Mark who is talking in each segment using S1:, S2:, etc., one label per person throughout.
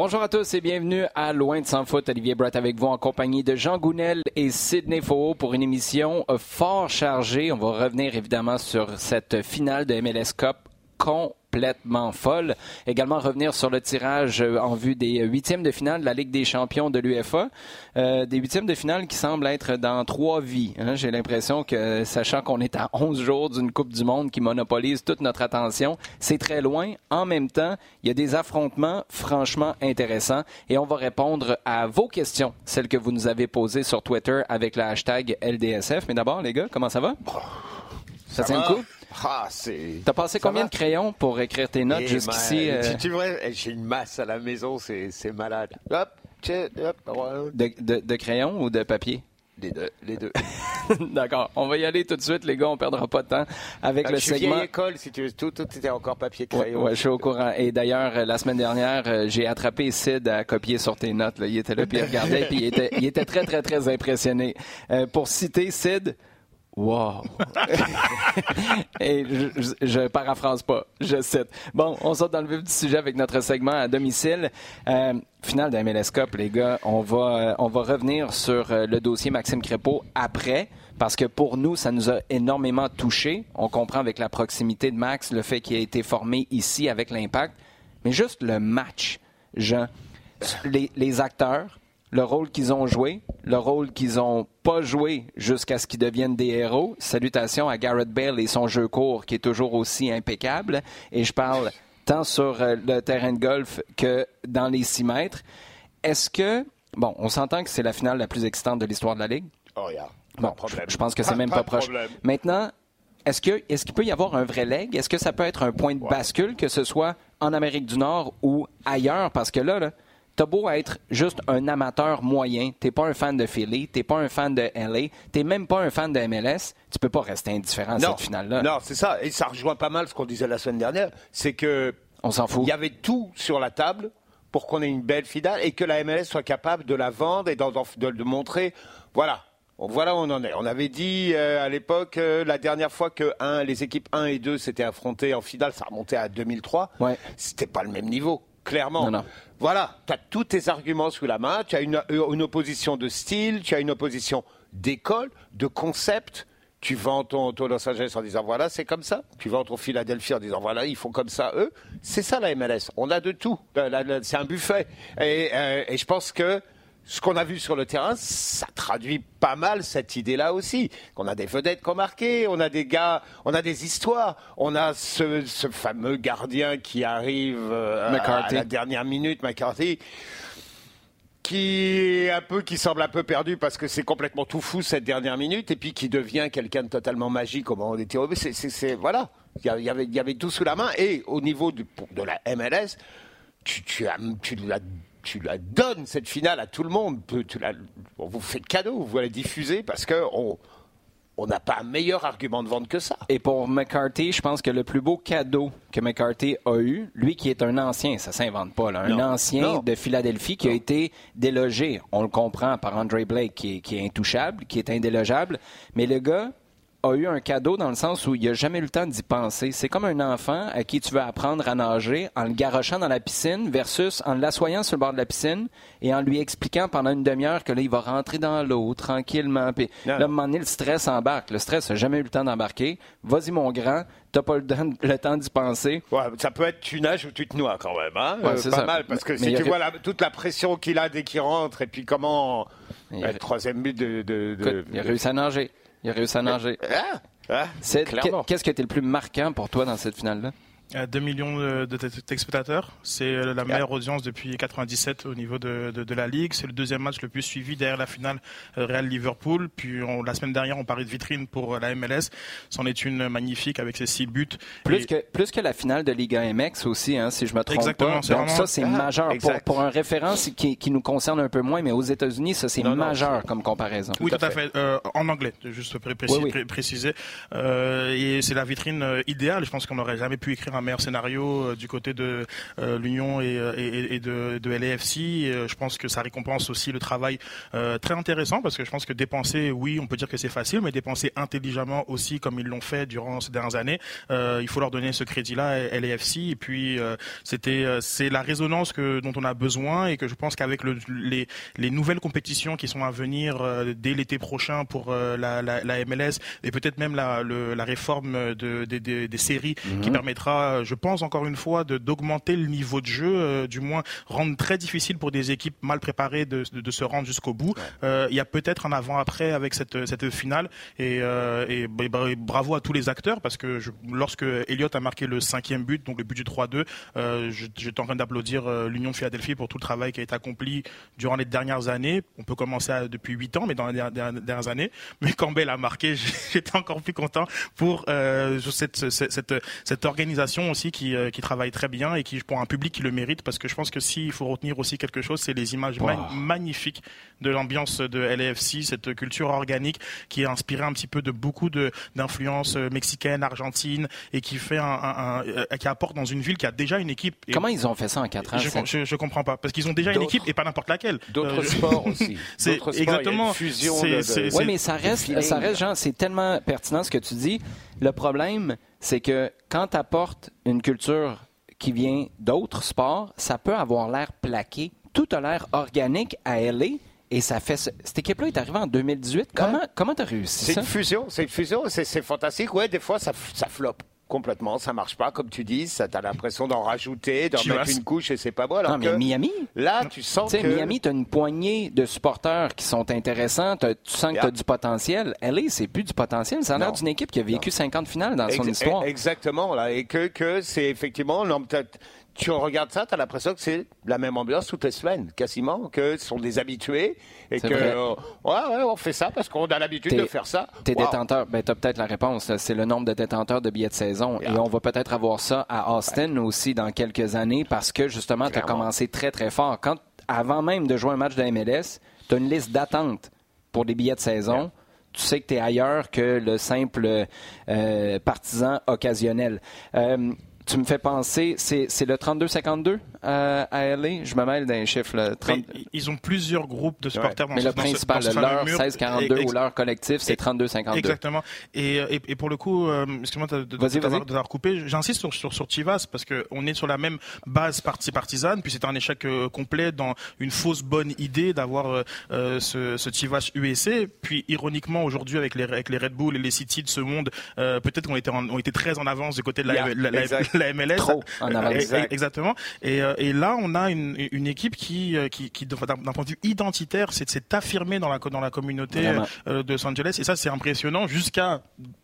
S1: Bonjour à tous et bienvenue à Loin de sans foot. Olivier Brett avec vous en compagnie de Jean Gounel et Sidney Faux pour une émission fort chargée. On va revenir évidemment sur cette finale de MLS Cup complètement folle. Également revenir sur le tirage euh, en vue des huitièmes de finale de la Ligue des champions de l'UFA. Euh, des huitièmes de finale qui semblent être dans trois vies. Hein. J'ai l'impression que, sachant qu'on est à 11 jours d'une Coupe du Monde qui monopolise toute notre attention, c'est très loin. En même temps, il y a des affrontements franchement intéressants et on va répondre à vos questions, celles que vous nous avez posées sur Twitter avec le hashtag LDSF. Mais d'abord, les gars, comment ça va?
S2: Ça, tient le coup?
S1: Ah, c'est. T'as passé combien de crayons pour écrire tes notes eh jusqu'ici?
S2: Ben, tu, euh? eh, j'ai une masse à la maison, c'est, malade. Hop,
S1: hop, de, crayons ou de papier?
S2: Les deux. Les deux.
S1: D'accord. On va y aller tout de suite, les gars. On perdra pas de temps avec ah, le
S2: je
S1: segment.
S2: Suis école, si tu veux. Tout, tout était encore papier crayon.
S1: Ouais, je suis au courant. Et d'ailleurs, euh, la semaine dernière, euh, j'ai attrapé Sid à copier sur tes notes. Il était là, puis il regardait, puis il était, il était très, très, très impressionné. pour citer Sid, Wow! Je, paraphrase pas, je cite. Bon, on sort dans le vif du sujet avec notre segment à domicile. Euh, finale de MLS Cup, les gars. On va, euh, on va revenir sur euh, le dossier Maxime Crépeau après, parce que pour nous, ça nous a énormément touché. On comprend avec la proximité de Max le fait qu'il a été formé ici avec l'impact. Mais juste le match, Jean. Les, les acteurs, le rôle qu'ils ont joué, le rôle qu'ils n'ont pas joué jusqu'à ce qu'ils deviennent des héros. Salutations à Garrett Bale et son jeu court qui est toujours aussi impeccable. Et je parle tant sur euh, le terrain de golf que dans les 6 mètres. Est-ce que, bon, on s'entend que c'est la finale la plus excitante de l'histoire de la Ligue?
S2: Oh, yeah.
S1: Bon, je, pense que c'est même pas, proche. Maintenant, est-ce qu'il est peut y avoir un vrai leg? Est-ce que ça peut être un point de bascule, que ce soit en Amérique du Nord ou ailleurs? Parce que là, là t'as beau être juste un amateur moyen, t'es pas un fan de Philly, t'es pas un fan de LA, t'es même pas un fan de MLS, tu peux pas rester indifférent à cette finale-là.
S2: Non, c'est ça. Et ça rejoint pas mal ce qu'on disait la semaine dernière. C'est que.
S1: On s'en fout.
S2: Il y avait tout sur la table pour qu'on ait une belle finale et que la MLS soit capable de la vendre et de, montrer. Voilà, voilà où on en est. On avait dit euh, à l'époque, euh, la dernière fois que les équipes 1 et 2 s'étaient affrontées en finale, ça remontait à 2003. Ouais. C'était pas le même niveau clairement. Voilà, tu as tous tes arguments sous la main, tu as une, une, opposition de style, tu as une opposition d'école, de concept. Tu vends ton, Los Angeles en disant voilà, c'est comme ça. Tu vends ton Philadelphie en disant voilà, ils font comme ça eux. C'est ça la MLS. On a de tout. C'est un buffet. et euh, je pense que ce qu'on a vu sur le terrain, ça traduit pas mal cette idée-là aussi. On a des vedettes qui ont marqué, on a des gars, on a des histoires, on a ce, fameux gardien qui arrive euh, à la dernière minute, McCarthy qui un peu qui semble un peu perdu parce que c'est complètement tout fou cette dernière minute et puis qui devient quelqu'un de totalement magique au moment des tirs c'est voilà. Il y, avait, il y avait tout sous la main. Et au niveau de la MLS tu, tu, tu l'as tu la donnes, cette finale, à tout le monde. Tu la, on vous fait cadeau, vous la diffuser parce qu'on on n'a pas un meilleur argument de vente que ça.
S1: Et pour McCarthy, je pense que le plus beau cadeau que McCarthy a eu, lui qui est un ancien, ça s'invente pas, un ancien de Philadelphie qui a été délogé, on le comprend, par Andre Blake, qui qui est intouchable, qui est indélogeable, mais le gars, a eu un cadeau dans le sens où il n'a jamais eu le temps d'y penser. C'est comme un enfant à qui tu veux apprendre à nager en le garochant dans la piscine versus en l'assoyant sur le bord de la piscine et en lui expliquant pendant une demi-heure que là, il va rentrer dans l'eau tranquillement. Puis là, à un moment donné, le stress embarque. Le stress n'a jamais eu le temps d'embarquer. Vas-y, mon grand, t'as pas le, temps d'y penser.
S2: Ouais, ça peut être tu nages ou tu te noies quand même. Hein? Euh, pas mal, parce que si tu vois toute la pression qu'il a dès qu'il rentre et puis comment... Le troisième but de... de,
S1: il a réussi à nager. Il a réussi à nager. Ah, ah, Qu'est-ce qui a été le plus marquant pour toi dans cette finale-là?
S3: 2 millions de, spectateurs. C'est euh, la meilleure audience depuis 97 au niveau de, la Ligue. C'est le deuxième match le plus suivi derrière la finale euh, Real-Liverpool. Puis la semaine dernière, on parlait de vitrine pour euh, la MLS. C'en est une magnifique avec ses six buts.
S1: Plus, que, plus que la finale de Liga MX aussi, hein, si je me trompe
S3: Exactement,
S1: pas. Donc ça, c'est ah, majeur. Pour, un référence qui, qui, nous concerne un peu moins, mais aux États-Unis, ça, c'est majeur comme comparaison.
S3: Oui, tout, à fait. en anglais, juste préciser. et c'est la vitrine idéale. Je pense qu'on n'aurait jamais pu écrire un meilleur scénario du côté de l'Union et, et, de, de LAFC. je pense que ça récompense aussi le travail très intéressant parce que je pense que dépenser, oui, on peut dire que c'est facile, mais dépenser intelligemment aussi comme ils l'ont fait durant ces dernières années, il faut leur donner ce crédit-là, LAFC. Et puis, c'était, c'est la résonance que, dont on a besoin et que je pense qu'avec le, les, les, nouvelles compétitions qui sont à venir dès l'été prochain pour la, la, la, MLS et peut-être même la, le, la réforme de, de, de, des séries mhm. qui permettra, je pense encore une fois, d'augmenter le niveau de jeu, euh, du moins rendre très difficile pour des équipes mal préparées de, de se rendre jusqu'au bout. Euh, il y a peut-être un avant-après avec cette, cette finale et, euh, et, bravo à tous les acteurs parce que je, lorsque Elliott a marqué le cinquième but, donc le but du 3-2, j'étais en train d'applaudir l'Union de Philadelphie pour tout le travail qui a été accompli durant les dernières années. On peut commencer à, depuis huit ans, mais dans les dernières années. Mais Campbell a marqué, j'étais encore plus content pour euh, cette, cette, cette, organisation aussi qui, euh, qui travaille très bien et qui pour un public qui le mérite parce que je pense que s'il faut retenir aussi quelque chose, c'est les images magnifiques de l'ambiance de LAFC, cette culture organique qui est inspirée un petit peu de beaucoup d'influences mexicaines, argentines et qui fait un, un, euh, qui apporte dans une ville qui a déjà une équipe.
S1: Comment ils ont fait ça en quatre ans
S3: Je, je, comprends pas parce qu'ils ont déjà une équipe et pas n'importe laquelle.
S2: D'autres sports aussi.
S3: C'est exactement.
S1: Oui, mais ça reste, ça reste, genre, c'est tellement pertinent ce que tu dis. Le problème, c'est que quand tu apportes une culture qui vient d'autres sports, ça peut avoir l'air plaqué. Tout a l'air organique à LA. Et ça fait. Cette équipe-là est arrivée en 2018. Comment comment t'as réussi
S2: ça? C'est une fusion. C'est une fusion. C'est fantastique. Ouais, des fois, ça, ça floppe complètement, ça marche pas, comme tu dis, ça t'as l'impression d'en rajouter, d'en mettre une couche et c'est pas bon. Alors
S1: non, mais Miami,
S2: là, tu sens que...
S1: Miami, t'as une poignée de supporters qui sont intéressants, tu sens que t'as du potentiel. LA, c'est plus du potentiel, ça a l'air d'une équipe qui a vécu 50 finales dans son histoire.
S2: Exactement, là, et que, que c'est effectivement, tu regardes ça, tu as l'impression que c'est la même ambiance toutes les semaines, quasiment, que ce sont des habitués et que euh, ouais, on fait ça parce qu'on a l'habitude de faire ça.
S1: Tes détenteurs, ben tu as peut-être la réponse, c'est le nombre de détenteurs de billets de saison. Et on va peut-être avoir ça à Austin aussi dans quelques années parce que justement tu as commencé très très fort. Quand avant même de jouer un match de MLS, tu as une liste d'attente pour des billets de saison. tu sais que tu es ailleurs que le simple euh, partisan occasionnel. Euh, tu me fais penser, c'est le 32-52 euh, à LA? Je me mêle d'un chiffre.
S3: Ils ont plusieurs groupes de supporters
S1: Mais le principal, l'heure 16-42 ou l'heure collective, c'est 32-52.
S3: Exactement. Et, et, et, pour le coup, euh, excuse-moi de, de, coupé, j'insiste sur, sur, sur, Chivas parce qu'on est sur la même base partie partisane, puis c'est un échec euh, complet dans une fausse bonne idée d'avoir euh, ce, ce Chivas USC. Puis ironiquement, aujourd'hui, avec les, avec les Red Bull et les City de ce monde, peut-être qu'on était, on était très en avance du côté de la, la, la, MLS.
S1: Trop en.
S3: Exactement. Et euh, et là, on a une, une équipe qui, euh, qui, qui d'un point de vue identitaire, s'est affirmée dans la, dans la communauté euh, de Los Angeles. Et ça, c'est impressionnant jusqu'à,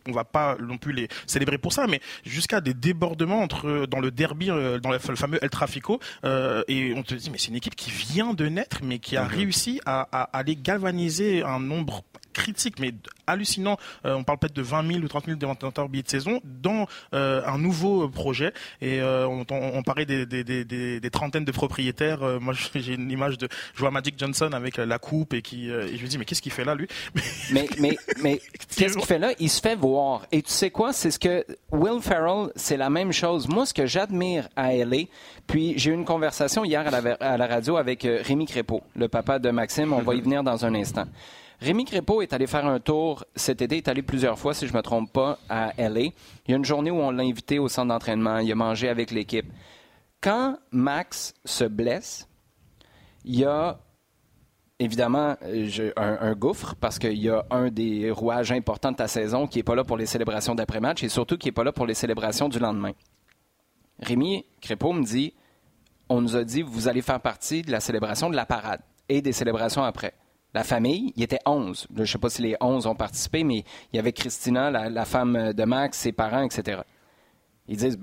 S3: on va pas non plus les célébrer pour ça, mais jusqu'à des débordements entre, dans le derby, dans le, fameux El Trafico. et on te dit, mais c'est une équipe qui vient de naître, mais qui a mm-hmm. réussi à, à aller galvaniser un nombre critique, mais hallucinant. Euh, on parle peut-être de 20 000 ou 30 000 détenteurs billets de saison dans euh, un nouveau projet. Et euh, on, on, parlait des, des, des, des, trentaines de propriétaires. moi, j'ai une image de je vois Magic Johnson avec la coupe et qui et je me dis mais qu'est-ce qu'il fait là lui?
S1: Mais mais mais qu'est-ce qu'il fait là? Il se fait voir. Et tu sais quoi? C'est ce que Will Ferrell, c'est la même chose. Moi, ce que j'admire à LA, puis j'ai eu une conversation hier à la, à la radio avec Rémi Crépeau, le papa de Maxime. On va y venir dans un instant. Rémi Crépeau est allé faire un tour cet été, est allé plusieurs fois, si je ne me trompe pas, à LA. Il y a une journée où on l'a invité au centre d'entraînement, il a mangé avec l'équipe. Quand Max se blesse, il y a évidemment un, gouffre parce qu'il y a un des rouages importants de ta saison qui n'est pas là pour les célébrations d'après-match et surtout qui n'est pas là pour les célébrations du lendemain. Rémi Crépeau me dit on nous a dit vous allez faire partie de la célébration de la parade et des célébrations après la famille, il était 11. Je ne sais pas si les 11 ont participé, mais il y avait Christina, la, femme de Max, ses parents, etc. Ils disent,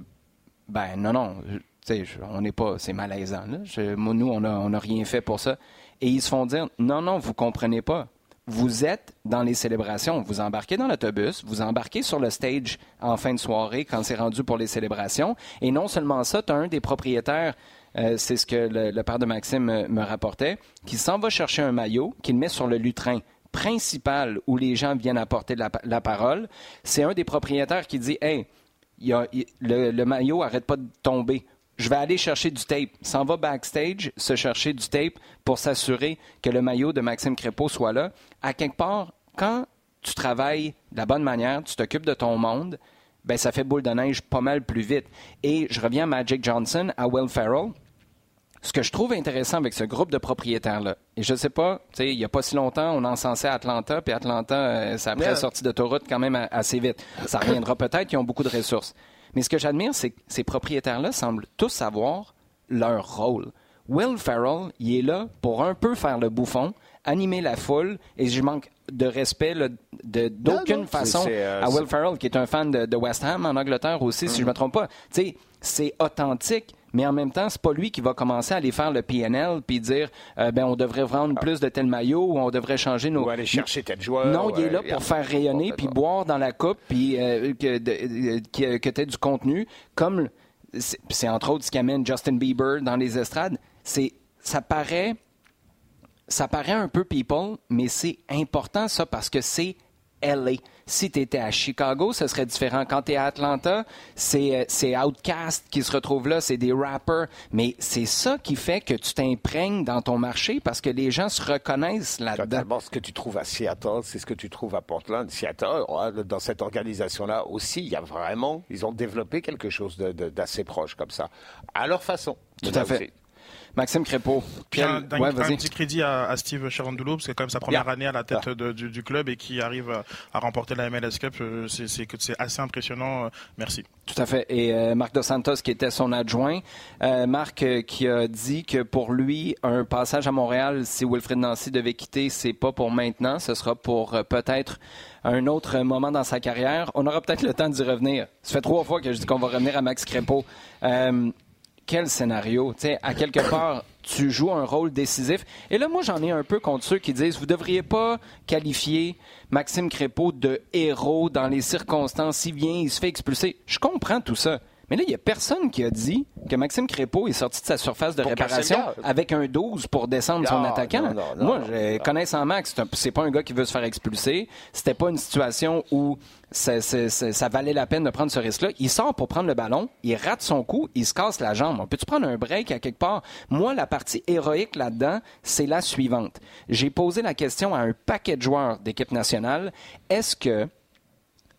S1: ben non, non, on n'est pas, c'est malaisant. nous, on n'a rien fait pour ça. Et ils se font dire, non, non, vous comprenez pas. Vous êtes dans les célébrations, vous embarquez dans l'autobus, vous embarquez sur le stage en fin de soirée quand c'est rendu pour les célébrations. Et non seulement ça, tu as un des propriétaires euh, c'est ce que le, père de Maxime me, rapportait, qu'il s'en va chercher un maillot, qu'il met sur le lutrin principal où les gens viennent apporter la, parole. C'est un des propriétaires qui dit Hey, le, maillot arrête pas de tomber. Je vais aller chercher du tape. S'en va backstage, se chercher du tape pour s'assurer que le maillot de Maxime Crépeau soit là. À quelque part, quand tu travailles de la bonne manière, tu t'occupes de ton monde, ben ça fait boule de neige pas mal plus vite. Et je reviens à Magic Johnson, à Will Ferrell. Ce que je trouve intéressant avec ce groupe de propriétaires-là, et je ne sais pas, il n'y a pas si longtemps, on encensait Atlanta, puis Atlanta, euh, ça a pris la sortie d'autoroute quand même assez vite. Ça reviendra peut-être, ils ont beaucoup de ressources. Mais ce que j'admire, c'est que ces propriétaires-là semblent tous savoir leur rôle. Will Ferrell, il est là pour un peu faire le bouffon, animer la foule, et je manque de respect d'aucune façon euh, à Will Ferrell, qui est un fan de, West Ham en Angleterre aussi, si je ne me trompe pas. c'est authentique, mais en même temps, c'est pas lui qui va commencer à aller faire le PNL puis dire euh, ben on devrait vendre plus de tel maillot ou on devrait changer nos.
S2: Ou aller chercher tel joueur.
S1: Non, il est là pour faire rayonner puis boire dans la coupe puis euh, que, que, que tu aies du contenu. Comme c'est entre autres ce qui amène Justin Bieber dans les estrades. C'est ça paraît ça paraît un peu people, mais c'est important ça parce que c'est LA. Si tu étais à Chicago, ce serait différent. Quand tu es à Atlanta, c'est euh, Outcast qui se retrouve là, c'est des rappers. Mais c'est ça qui fait que tu t'imprègnes dans ton marché parce que les gens se reconnaissent là-dedans.
S2: Ce que tu trouves à Seattle, c'est ce que tu trouves à Portland. Seattle, dans cette organisation-là aussi, il y a vraiment, ils ont développé quelque chose d'assez proche comme ça, à leur façon.
S1: Tout à fait. Maxime Crépeau.
S3: Puis un, petit crédit à, Steve Cherandoulo, parce que c'est quand même sa première année à la tête du, club et qui arrive à, remporter la MLS Cup. Euh, c'est assez impressionnant. Euh, merci.
S1: Tout à fait. Et euh, Marc Dos Santos, qui était son adjoint, Marc qui a dit que pour lui, un passage à Montréal, si Wilfred Nancy devait quitter, c'est pas pour maintenant, ce sera pour peut-être un autre moment dans sa carrière. On aura peut-être le temps d'y revenir. Ça fait trois fois que je dis qu'on va revenir à Max Crépeau quel scénario? sais, à quelque part, tu joues un rôle décisif. Et là, moi, j'en ai un peu contre ceux qui disent, vous ne devriez pas qualifier Maxime Crépeau de héros dans les circonstances. Il vient, il se fait expulser. Je comprends tout ça. Mais là, il n'y a personne qui a dit que Maxime Crépeau est sorti de sa surface de réparation avec un 12 pour descendre son attaquant. Moi, je, connaissant Max, c'est pas un gars qui veut se faire expulser. C'était pas une situation où ça, valait la peine de prendre ce risque-là. Il sort pour prendre le ballon, il rate son coup, il se casse la jambe. On peut-tu prendre un break à quelque part? Moi, la partie héroïque là-dedans, c'est la suivante. J'ai posé la question à un paquet de joueurs d'équipe nationale. Est-ce que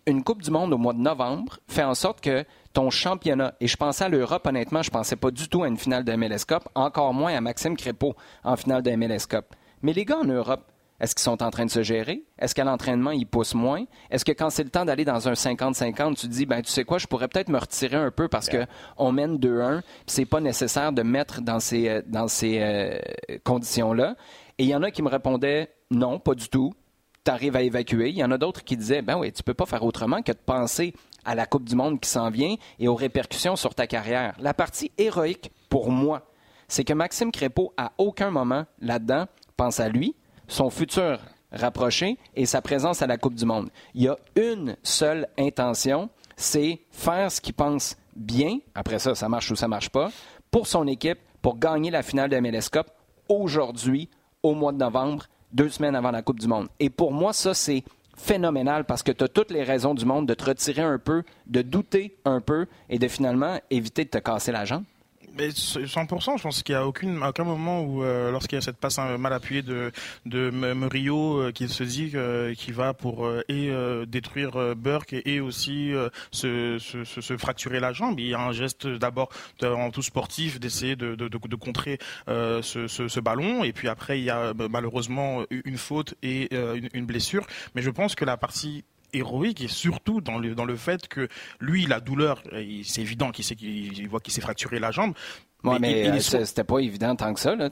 S1: une Coupe du Monde au mois de novembre fait en sorte que ton championnat. Et je pensais à l'Europe, honnêtement, je pensais pas du tout à une finale de MLS Cup, encore moins à Maxime Crépeau en finale de MLS Cup. Mais les gars en Europe, est-ce qu'ils sont en train de se gérer? Est-ce qu'à l'entraînement, ils poussent moins? Est-ce que quand c'est le temps d'aller dans un 50-50, tu te dis, ben, tu sais quoi, je pourrais peut-être me retirer un peu parce qu'on mène 2-1, c'est pas nécessaire de mettre dans ces, euh, dans ces euh, conditions-là? Et il y en a qui me répondaient, non, pas du tout. Tu arrives à évacuer. Il y en a d'autres qui disaient, ben oui, tu peux pas faire autrement que de penser à la Coupe du Monde qui s'en vient et aux répercussions sur ta carrière. La partie héroïque, pour moi, c'est que Maxime Crépeau, à aucun moment là-dedans, pense à lui, son futur rapproché et sa présence à la Coupe du Monde. Il y a une seule intention, c'est faire ce qu'il pense bien, après ça, ça marche ou ça marche pas, pour son équipe, pour gagner la finale de MLS Cup aujourd'hui, au mois de novembre, deux semaines avant la Coupe du Monde. Et pour moi, ça, c'est phénoménal parce que tu as toutes les raisons du monde de te retirer un peu, de douter un peu et de finalement éviter de te casser la jambe.
S3: Mais 100%, je pense qu'il n'y a aucune, aucun moment où, euh, lorsqu'il y a cette passe mal appuyée de, de Murillo, euh, qu'il se dit euh, qu'il va pour et détruire Burke et, aussi se, se, se, fracturer la jambe. Il y a un geste d'abord en tout sportif d'essayer de, de, de, contrer ce, ce, ballon et puis après il y a malheureusement une faute et une, une blessure. Mais je pense que la partie héroïque et surtout dans le, dans le fait que lui, la douleur, c'est évident qu'il sait qu'il voit qu'il s'est fracturé la jambe.
S1: mais, mais euh, c'était pas évident tant que ça. Là.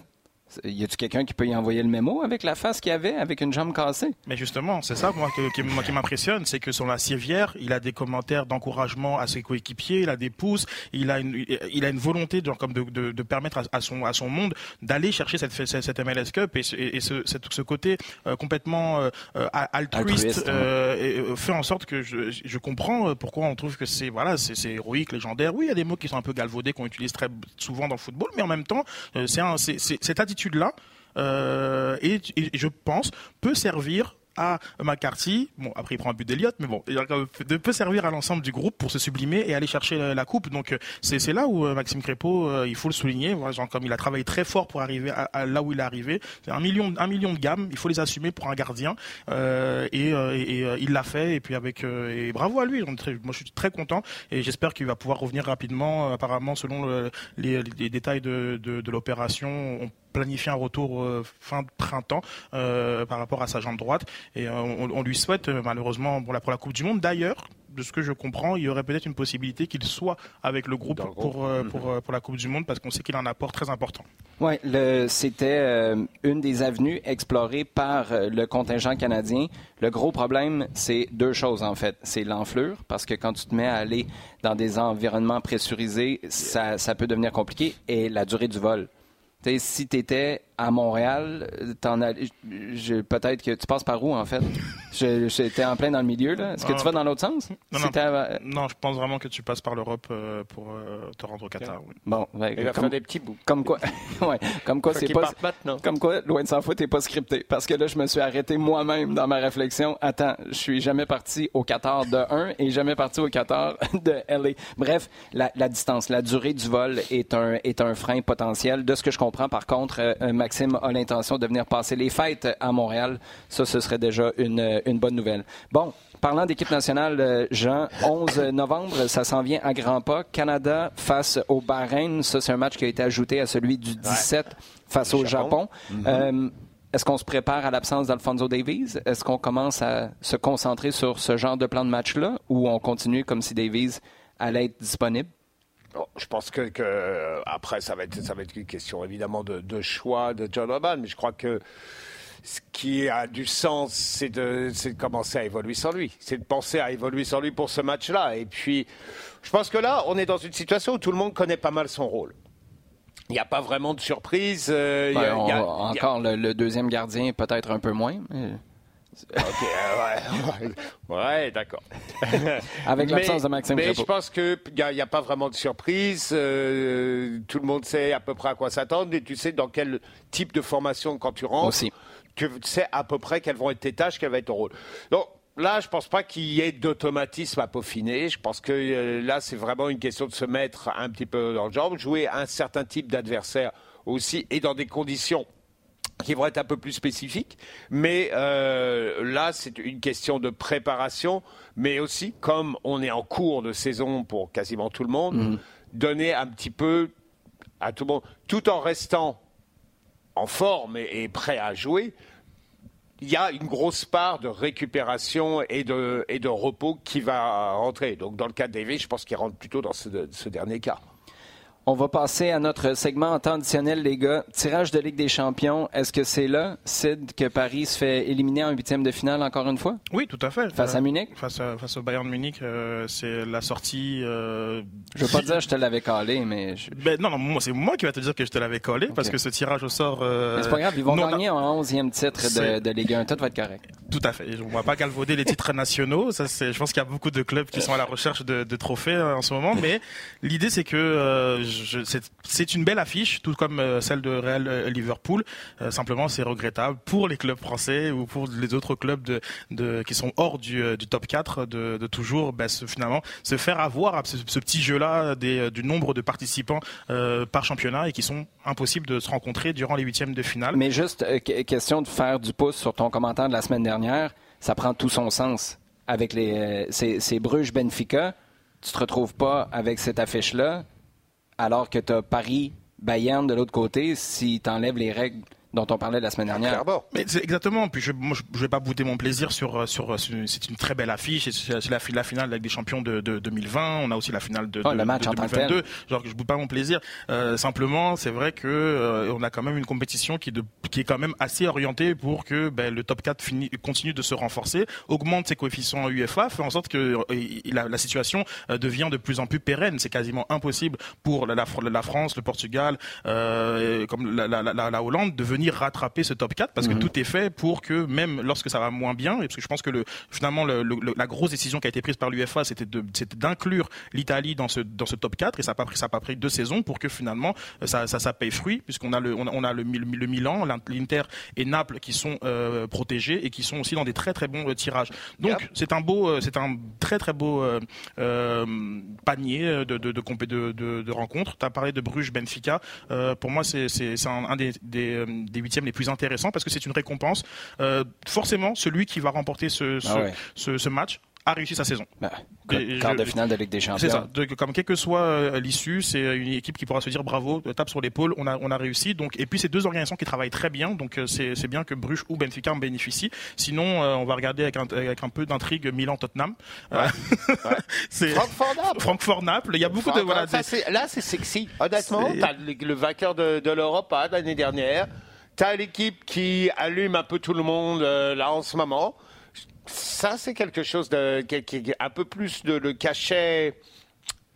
S1: Y a-tu quelqu'un qui peut y envoyer le mémo avec la face qu'il avait, avec une jambe cassée?
S3: Mais justement, c'est ça moi, qui, qui m'impressionne, c'est que sur la civière, il a des commentaires d'encouragement à ses coéquipiers, il a des pouces, il a une, il a une volonté de, comme de, de, de permettre à, son, à son monde d'aller chercher cette, cette, MLS Cup et, et, ce, ce, côté euh, complètement euh, altruiste, euh, fait en sorte que je, je comprends pourquoi on trouve que c'est voilà, c'est héroïque, légendaire. Oui, il y a des mots qui sont un peu galvaudés qu'on utilise très souvent dans le football, mais en même temps, c'est cette attitude là euh, et, je pense peut servir à McCarthy. Bon, après il prend un but d'Eliott, mais bon, peut servir à l'ensemble du groupe pour se sublimer et aller chercher la, coupe. Donc c'est là où Maxime Crépeau, il faut le souligner, genre, comme il a travaillé très fort pour arriver à, là où il est arrivé. C'est un million, un million de gammes, il faut les assumer pour un gardien et, il l'a fait. Et puis avec et bravo à lui. moi je suis très content et j'espère qu'il va pouvoir revenir rapidement. Apparemment, selon les, détails de, de l'opération, on planifier un retour euh, fin de printemps euh, par rapport à sa jambe droite. Et euh, on, lui souhaite malheureusement pour la, pour la Coupe du Monde. D'ailleurs, de ce que je comprends, il y aurait peut-être une possibilité qu'il soit avec le groupe, Pour, pour, pour, la Coupe du Monde parce qu'on sait qu'il a un apport très important.
S1: Oui, c'était une des avenues explorées par le contingent canadien. Le gros problème, c'est deux choses en fait. C'est l'enflure parce que quand tu te mets à aller dans des environnements pressurisés, ça, ça peut devenir compliqué et la durée du vol si tu étais à Montréal, peut-être que tu passes par où, en fait? J'étais en plein dans le milieu, là. Est-ce que tu vas dans l'autre sens?
S3: Non, je pense vraiment que tu passes par l'Europe euh, pour euh, te rendre au Qatar.
S1: Bon,
S2: Il va faire des petits bouts.
S1: Comme quoi, ouais, comme quoi, c'est pas, comme quoi, loin de s'en foutre, t'es pas scripté. Parce que là, je me suis arrêté moi-même dans ma réflexion. Attends, je suis jamais parti au Qatar de 1 et jamais parti au Qatar de LA. Bref, la, distance, la durée du vol est un, est un frein potentiel. De ce que je comprends, par contre, euh, Maxime a l'intention de venir passer les fêtes à Montréal. Ça, ce serait déjà une, une bonne nouvelle. Bon, Parlant d'équipe nationale, euh, Jean, 11 novembre, ça s'en vient à grands pas. Canada face au Bahreïn. Ça, c'est un match qui a été ajouté à celui du 17 face au Japon. Mhm. Euh, est-ce qu'on se prépare à l'absence d'Alfonso Davies? Est-ce qu'on commence à se concentrer sur ce genre de plan de match-là ou on continue comme si Davies allait être disponible?
S2: Je pense que, après ça va être ça va être une question évidemment de, choix de John Oban, mais je crois que ce qui a du sens, c'est de, de, commencer à évoluer sans lui. C'est de penser à évoluer sans lui pour ce match-là. Et puis, je pense que là, on est dans une situation où tout le monde connaît pas mal son rôle. Il n'y a pas vraiment de surprise. Euh,
S1: ben, encore le, deuxième gardien, peut-être un peu moins.
S2: Ok, ouais, ouais, d'accord.
S1: Avec l'absence de Maxime
S2: Mais je pense qu'il n'y a, a, pas vraiment de surprise. Euh, tout le monde sait à peu près à quoi s'attendre et tu sais dans quel type de formation quand tu rentres.
S1: Aussi.
S2: Tu sais à peu près quelles vont être tes tâches, quel va être ton rôle. Donc là, je ne pense pas qu'il y ait d'automatisme à peaufiner. Je pense que euh, là, c'est vraiment une question de se mettre un petit peu dans le genre, jouer un certain type d'adversaire aussi et dans des conditions qui vont être un peu plus spécifiques. Mais euh, là, c'est une question de préparation, mais aussi, comme on est en cours de saison pour quasiment tout le monde, mhm. donner un petit peu à tout le monde, tout en restant en forme et, prêt à jouer. Il y a une grosse part de récupération et de, et de repos qui va rentrer. Donc, dans le cas de Davis, je pense qu'il rentre plutôt dans ce dernier cas.
S1: On va passer à notre segment en temps additionnel, les gars. Tirage de Ligue des Champions. Est-ce que c'est là, Sid, que Paris se fait éliminer en huitième de finale encore une fois?
S3: Oui, tout à fait.
S1: Face à Munich?
S3: Face, face au Bayern de Munich, euh, c'est la sortie. Euh,
S1: je veux pas dire que je te l'avais collé, mais.
S3: Ben, non, non, c'est moi qui vais te dire que je te l'avais collé parce que ce tirage au sort. Euh,
S1: c'est pas grave, ils vont gagner en 11e titre de, Ligue 1. Tout va être correct.
S3: Tout à fait. Je ne va pas galvauder les titres nationaux. Ça, je pense qu'il y a beaucoup de clubs qui sont à la recherche de, de trophées en ce moment. Mais l'idée, c'est que c'est une belle affiche, tout comme euh, celle de Real euh, Liverpool. Euh, simplement, c'est regrettable pour les clubs français ou pour les autres clubs qui sont hors du, top 4 de, toujours ben, finalement se faire avoir à ce, petit jeu-là du nombre de participants par championnat et qui sont impossibles de se rencontrer durant les huitièmes de finale.
S1: Mais juste question de faire du pouce sur ton commentaire de la semaine dernière, ça prend tout son sens avec les ces Bruges Benfica. Tu te retrouves pas avec cette affiche-là alors que tu as Paris, Bayern de l'autre côté, si tu enlèves les règles dont on parlait la semaine dernière.
S3: Mais c'est exactement. Puis je, moi, je vais pas bouder mon plaisir sur sur. C'est une très belle affiche. C'est la, la finale avec des champions de, 2020. On a aussi la finale de, oh,
S1: le match
S3: de 2022. Genre que je boude pas mon plaisir. Euh, simplement, c'est vrai que euh, on a quand même une compétition qui est de, qui est quand même assez orientée pour que ben, le top 4 finit, continue de se renforcer, augmente ses coefficients UEFA, fait en sorte que euh, la, la, situation devient de plus en plus pérenne. C'est quasiment impossible pour la, la, France, le Portugal, comme la, la, Hollande de venir venir rattraper ce top 4 parce que mhm. tout est fait pour que même lorsque ça va moins bien, et parce que je pense que le, finalement la grosse décision qui a été prise par l'UFA, c'était d'inclure l'Italie dans ce, dans ce top 4 et ça n'a pas pris, ça pas pris deux saisons pour que finalement ça, ça, ça paye fruit puisqu'on a le, on a, le, le, Milan, l'Inter et Naples qui sont euh, protégés et qui sont aussi dans des très très bons euh, tirages. Donc c'est un beau, euh, c'est un très très beau panier de, de, de, de, de rencontres. Tu as parlé de Bruges Benfica. pour moi, c'est un, un des, des, des, huitièmes les plus intéressants parce que c'est une récompense. forcément, celui qui va remporter ce, ah ce, ce match a réussi sa saison.
S1: Bah, quart de finale de Ligue des Champions.
S3: C'est ça. comme quel que soit euh, l'issue, c'est une équipe qui pourra se dire bravo, tape sur l'épaule, on a, on a réussi. Donc, et puis c'est deux organisations qui travaillent très bien, donc euh, c'est bien que Bruges ou Benfica en bénéficient. Sinon, euh, on va regarder avec un, avec un peu d'intrigue Milan-Tottenham.
S2: Ouais. Francfort-Naples.
S3: Francfort-Naples. Il y a beaucoup de voilà.
S2: là, c'est sexy. Honnêtement, t'as le, le vainqueur de, de l'Europe hein, l'année dernière. T'as l'équipe qui allume un peu tout le monde là en ce moment ça, c'est quelque chose de, qui, un peu plus de le cachet.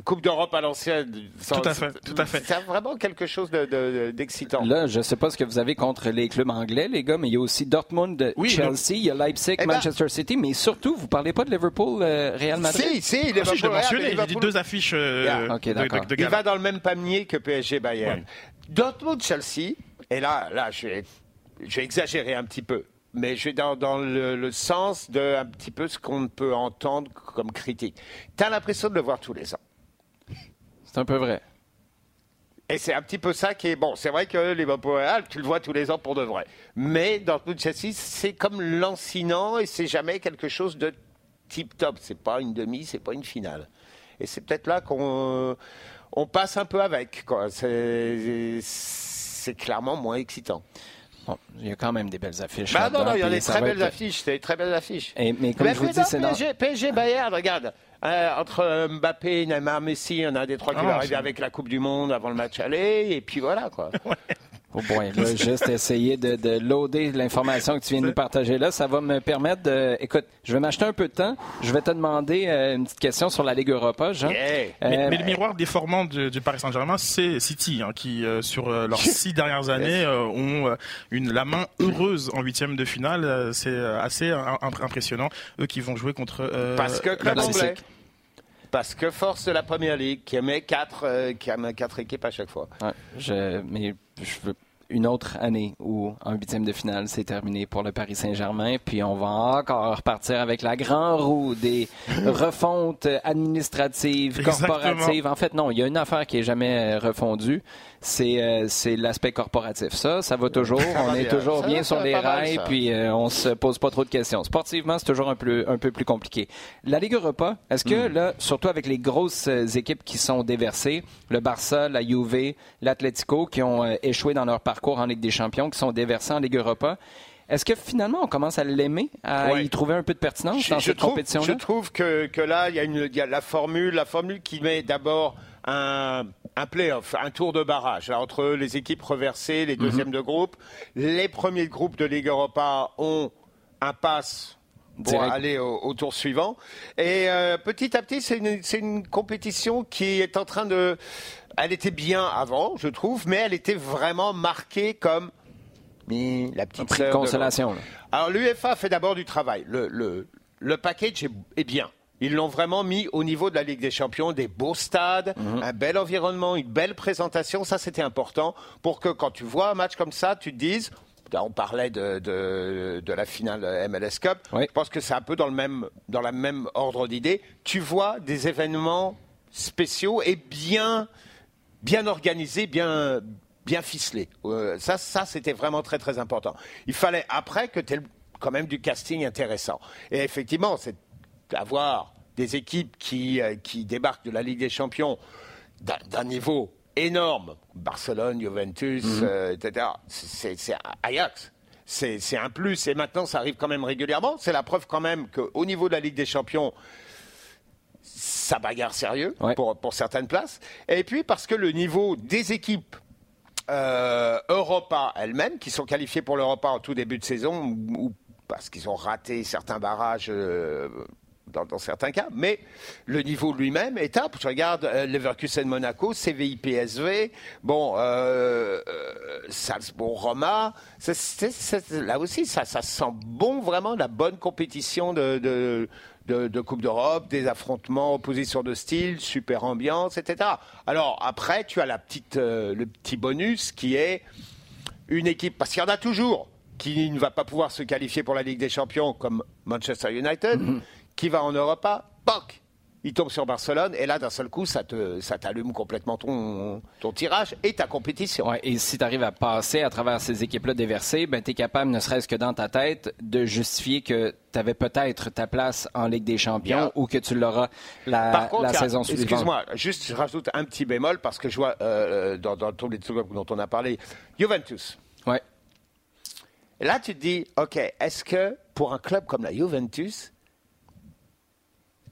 S2: Coupe d'Europe à l'ancienne.
S3: Tout à fait, tout à fait.
S2: C'est vraiment quelque chose d'excitant.
S1: De, Là, je ne sais pas ce que vous avez contre les clubs anglais, les gars, mais il y a aussi Dortmund, Chelsea, il y a Leipzig, eh ben- Manchester City, mais surtout, vous ne parlez pas de Liverpool, euh, Real Madrid?
S2: Si, si,
S3: Liverpool. Ah, je l'ai mentionné, il dit deux affiches euh,
S2: de, Il va dans le même panier que PSG Bayern. Dortmund, Chelsea, et là, là, je vais, je vais exagérer un petit peu mais je vais dans, dans le, sens de un petit peu ce qu'on peut entendre comme critique. Tu as l'impression de le voir tous les ans.
S1: C'est un peu vrai.
S2: Et c'est un petit peu ça qui est bon. C'est vrai que les Real, tu le vois tous les ans pour de vrai. Mais dans tout châssis, c'est comme lancinant et c'est jamais quelque chose de tip top. C'est pas une demi, c'est pas une finale. Et c'est peut-être là qu'on on passe un peu avec. C'est clairement moins excitant
S1: il y a quand même des belles affiches.
S2: Bah non, non, il y a des très belles affiches. C'est très belles affiches.
S1: Et, mais comme je vous dis, c'est
S2: PSG, PSG Bayern, regarde. Euh, entre Mbappé, Neymar, Messi, en a des trois qui ah, vont arriver avec la Coupe du Monde avant le match aller, et puis voilà quoi.
S1: Oh boy, là, juste essayer de, de loader l'information que tu viens de nous partager là. Ça va me permettre de. Écoute, je vais m'acheter un peu de temps. Je vais te demander euh, une petite question sur la Ligue Europa, Jean.
S3: Euh, mais, le miroir déformant du, du Paris Saint-Germain, c'est City, hein, qui, euh, sur leurs six dernières années, ont une, la main heureuse en huitième de finale. c'est assez impressionnant. Eux qui vont jouer contre.
S2: Parce que club anglais. Parce que force de la première ligue qui met quatre, qui a quatre équipes à chaque fois.
S1: Ouais, je, mais je veux une autre année où un huitième de finale s'est terminé pour le Paris Saint-Germain. Puis on va encore repartir avec la grande roue des refontes administratives, corporatives. En fait, non, il y a une affaire qui est jamais refondue. C'est euh, c'est l'aspect corporatif. Ça, ça va toujours. on est toujours bien sur les rails, puis euh, on se pose pas trop de questions. Sportivement, c'est toujours un peu un peu plus compliqué. La Ligue Europa, est-ce que hmm. là, surtout avec les grosses euh, équipes qui sont déversées, le Barça, la Juve, l'Atlético, qui ont échoué dans leur parcours en Ligue des Champions, qui sont déversés en Ligue Europa. Est-ce que finalement on commence à l'aimer, à y trouver un peu de pertinence dans cette compétition-là?
S2: Je trouve que, que là, il y, a une, il y a la formule, la formule qui met d'abord un, un play-off, un tour de barrage entre les équipes reversées, les deuxièmes mhm. de groupe. Les premiers groupes de Ligue Europa ont un pass pour aller au, tour suivant. Et euh, petit à petit, c'est une, une, compétition qui est en train de... Elle était bien avant, je trouve, mais elle était vraiment marquée comme la petite
S1: prix de consolation.
S2: Alors l'UEFA fait d'abord du travail. Le, le, le package est, est bien. Ils l'ont vraiment mis au niveau de la Ligue des Champions, des beaux stades, mhm. un bel environnement, une belle présentation. Ça, c'était important pour que quand tu vois un match comme ça, tu te dises, on parlait de, de, la finale MLS Cup. Je pense que c'est un peu dans le même, dans la même ordre d'idée. Tu vois des événements spéciaux et bien, bien organisés, bien, bien ficelés. Euh, ça, ça c'était vraiment très, très important. Il fallait après que tu aies quand même du casting intéressant. Et effectivement, c'est d'avoir des équipes qui, euh, qui débarquent de la Ligue des Champions d'un niveau énorme, Barcelone, Juventus, mhm. euh, etc., c'est Ajax. C'est un plus. Et maintenant, ça arrive quand même régulièrement. C'est la preuve quand même qu'au niveau de la Ligue des Champions, ça bagarre sérieux pour, pour, certaines places. Et puis parce que le niveau des équipes euh, Europa elles-mêmes, qui sont qualifiées pour l'Europa en tout début de saison, ou, parce qu'ils ont raté certains barrages dans, certains cas, mais le niveau lui-même est up. Je regarde euh, Leverkusen Monaco, CVI PSV, bon, euh, euh, Salzbourg Roma, là aussi, ça, sent bon vraiment la bonne compétition de, Coupe d'Europe, des affrontements, oppositions de style, super ambiance, etc. Alors après, tu as la petite, le petit bonus qui est une équipe, parce qu'il y en a toujours, qui ne va pas pouvoir se qualifier pour la Ligue des Champions comme Manchester United, mhm. Qui va en Europa, POC il tombe sur Barcelone et là d'un seul coup ça te ça t'allume complètement ton, ton tirage et ta compétition.
S1: et si tu arrives à passer à travers ces équipes-là déversées, ben tu es capable ne serait-ce que dans ta tête de justifier que tu avais peut-être ta place en Ligue des Champions ou que tu l'auras la, la saison suivante.
S2: Excuse-moi, juste je rajoute un petit bémol parce que je vois euh, dans, dans tous les trucs dont on a parlé, Juventus.
S1: Ouais.
S2: Là, tu te dis, OK, est-ce que pour un club comme la Juventus,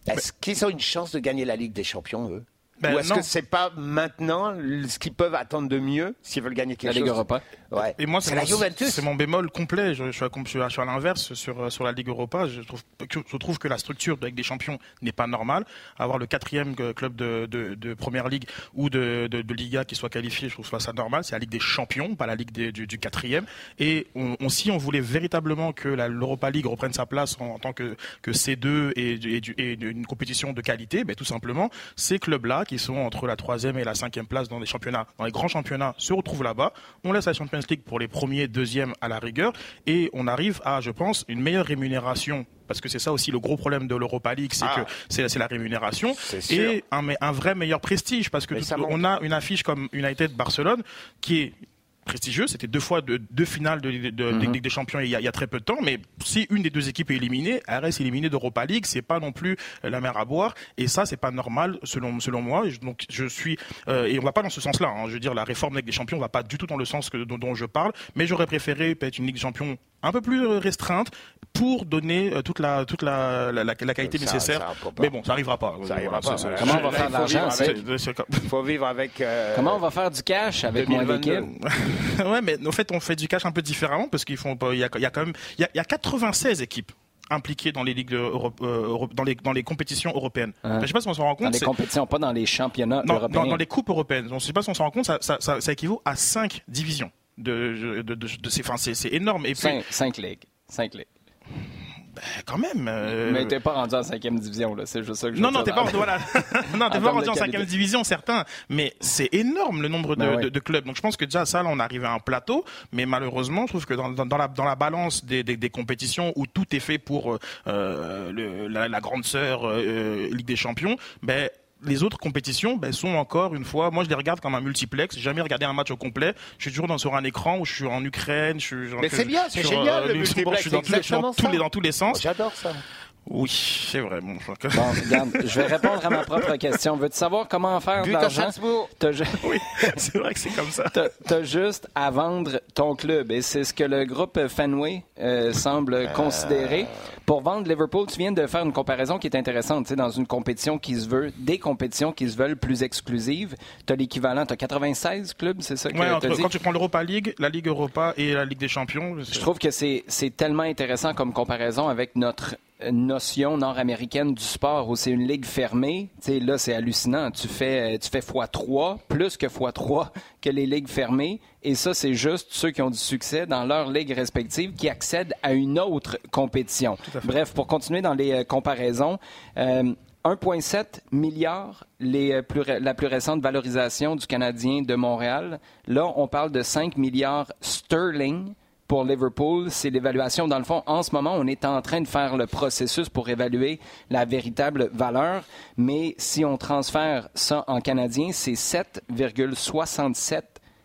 S2: est-ce qu'ils ont une chance de gagner la Ligue des Champions, eux? Ben Ou est-ce que c'est pas maintenant ce qu'ils peuvent attendre de mieux s'ils veulent gagner quelque
S1: la
S2: Ligue
S1: Europa.
S2: Ouais.
S3: Et moi, c'est la Juventus. C'est mon bémol complet. Je, suis, à, je, à, l'inverse sur, sur la Ligue Europa. Je trouve, que, je trouve que la structure de Ligue des Champions n'est pas normale. Avoir le quatrième club de, de, de Première Ligue ou de, de, Liga qui soit qualifié, je trouve ça normal. C'est la Ligue des Champions, pas la Ligue du, du, quatrième. Et on, si on voulait véritablement que l'Europa League reprenne sa place en, tant que, que C2 et, et, une compétition de qualité, ben, tout simplement, ces clubs-là qui sont entre la troisième et la cinquième place dans les championnats, dans les grands championnats, se retrouvent là-bas. On laisse la Champions League pour les premiers, deuxièmes à la rigueur, et on arrive à, je pense, une meilleure rémunération parce que c'est ça aussi le gros problème de l'Europa League, c'est ah. que c'est la rémunération et un, un, vrai meilleur prestige parce que on a une affiche comme United Barcelone qui est prestigieux. C'était deux fois deux, finales de, mhm. Ligue des Champions il y, a, très peu de temps. Mais si une des deux équipes est éliminée, elle reste éliminée d'Europa League. C'est pas non plus la mer à boire. Et ça, c'est pas normal selon selon moi. Donc je suis euh, et on va pas dans ce sens-là. Hein. Je veux dire, la réforme de Ligue des Champions va pas du tout dans le sens que, dont, je parle. Mais j'aurais préféré peut-être une Ligue des Champions un peu plus restreinte pour donner euh, toute la toute la, la, qualité nécessaire. mais bon, ça arrivera pas.
S2: Ça arrivera pas.
S1: Comment on va faire de l'argent
S2: Il faut vivre avec. Euh,
S1: Comment on va faire du cash avec moins d'équipe
S3: Ouais, mais en fait, on fait du cash un peu différemment parce qu'il font il y a, il y a quand même il y a, 96 équipes impliquées dans les ligues euh, dans les dans les compétitions européennes. Je Je sais pas si on s'en rend compte.
S1: Dans les compétitions, pas dans les championnats
S3: non,
S1: européens.
S3: Dans, les coupes européennes. On ne sait pas si on s'en rend compte. Ça, ça, ça, équivaut à 5 divisions. De, de, de, de c'est énorme. Et
S1: puis, 5 ligues. 5 ligues.
S3: Ben, quand même. Euh...
S1: Mais t'es pas rendu en cinquième division, là. C'est juste ça que je
S3: Non, non, t'es pas, voilà. non, t'es pas rendu en cinquième division, certains. Mais c'est énorme le nombre de, ben de, de, clubs. Donc je pense que déjà ça, là, on arrive à un plateau. Mais malheureusement, je trouve que dans, dans, la, dans la balance des, des, des, compétitions où tout est fait pour euh, le, la, la, grande sœur euh, Ligue des Champions, ben les autres compétitions ben, sont encore une fois, moi je les regarde comme un multiplex. J'ai jamais regardé un match au complet. Je suis toujours dans, sur un écran où je suis en Ukraine. Je suis,
S2: Mais c'est bien, c'est génial. Euh, le multiplex,
S3: je suis dans, tous les, dans tous les sens.
S2: J'adore ça.
S3: Oui, c'est vrai. Bon,
S1: regarde, je vais répondre à ma propre question. Veux-tu savoir comment faire de l'argent?
S3: Oui, c'est vrai que c'est comme ça.
S1: Tu as juste à vendre ton club. Et c'est ce que le groupe Fenway euh, semble euh. considérer. Pour vendre Liverpool, tu viens de faire une comparaison qui est intéressante. Tu sais, dans une compétition qui se veut, des compétitions qui se veulent plus exclusives, tu as l'équivalent, tu as 96 clubs, c'est ça que
S3: ouais, entre, Quand tu prends l'Europa League, la Ligue Europa et la Ligue des Champions.
S1: Je trouve que c'est tellement intéressant comme comparaison avec notre notion nord-américaine du sport où c'est une ligue fermée, tu sais, là, c'est hallucinant. Tu fais, tu fais x3, plus que x3 que les ligues fermées. Et ça, c'est juste ceux qui ont du succès dans leur ligue respective qui accèdent à une autre compétition. Bref, pour continuer dans les euh, comparaisons, 1,7 euh, milliard, les euh, plus, la plus récente valorisation du Canadien de Montréal. Là, on parle de 5 milliards sterling pour Liverpool, c'est l'évaluation. Dans le fond, en ce moment, on est en train de faire le processus pour évaluer la véritable valeur. Mais si on transfère ça en canadien, c'est 7,67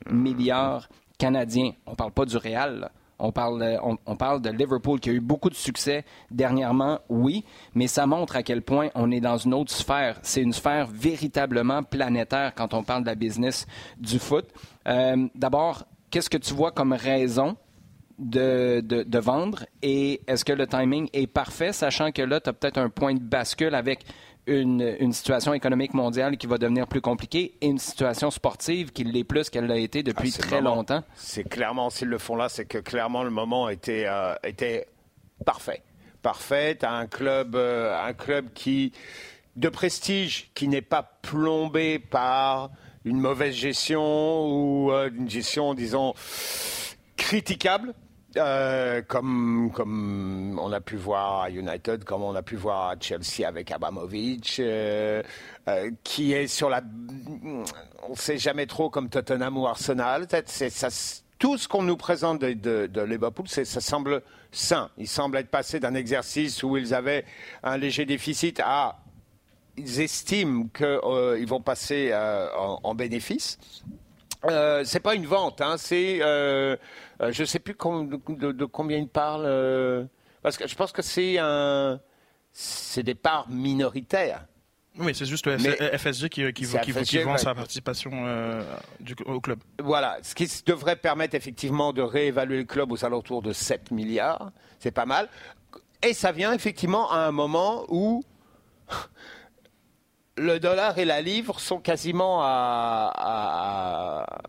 S1: milliards canadiens. On ne parle pas du Real. On parle, on, parle de Liverpool qui a eu beaucoup de succès dernièrement, oui, mais ça montre à quel point on est dans une autre sphère. C'est une sphère véritablement planétaire quand on parle de la business du foot. Euh, d'abord, qu'est-ce que tu vois comme raison de, de, vendre et est-ce que le timing est parfait, sachant que là, tu as peut-être un point de bascule avec une, une, situation économique mondiale qui va devenir plus compliquée et une situation sportive qui l'est plus qu'elle l'a été depuis ah, très longtemps?
S2: C'est clairement, s'ils le font là, c'est que clairement le moment était, euh, était parfait parfaite, à un club, euh, un club qui de prestige, qui n'est pas plombé par une mauvaise gestion ou euh, une gestion, disons, critiquable. Euh, comme, on a pu voir à United, comme on a pu voir à Chelsea avec Abramovich, euh, euh, qui est sur la... On ne sait jamais trop comme Tottenham ou Arsenal. Tout ce qu'on nous présente de, de, Liverpool, ça semble sain. Il semble être passé d'un exercice où ils avaient un léger déficit à... Ils estiment qu'ils vont passer en, en bénéfice. Euh, c'est pas une vente, hein, c'est, euh, je sais plus de, de, combien il parle, euh, parce que je pense que c'est un, c'est des parts minoritaires.
S3: Oui, c'est juste le FSG qui, qui, qui, qui vend sa participation euh, du, au club.
S2: Voilà, ce qui devrait permettre effectivement de réévaluer le club aux alentours de 7 milliards, c'est pas mal. Et ça vient effectivement à un moment où le dollar et la livre sont quasiment à, à, à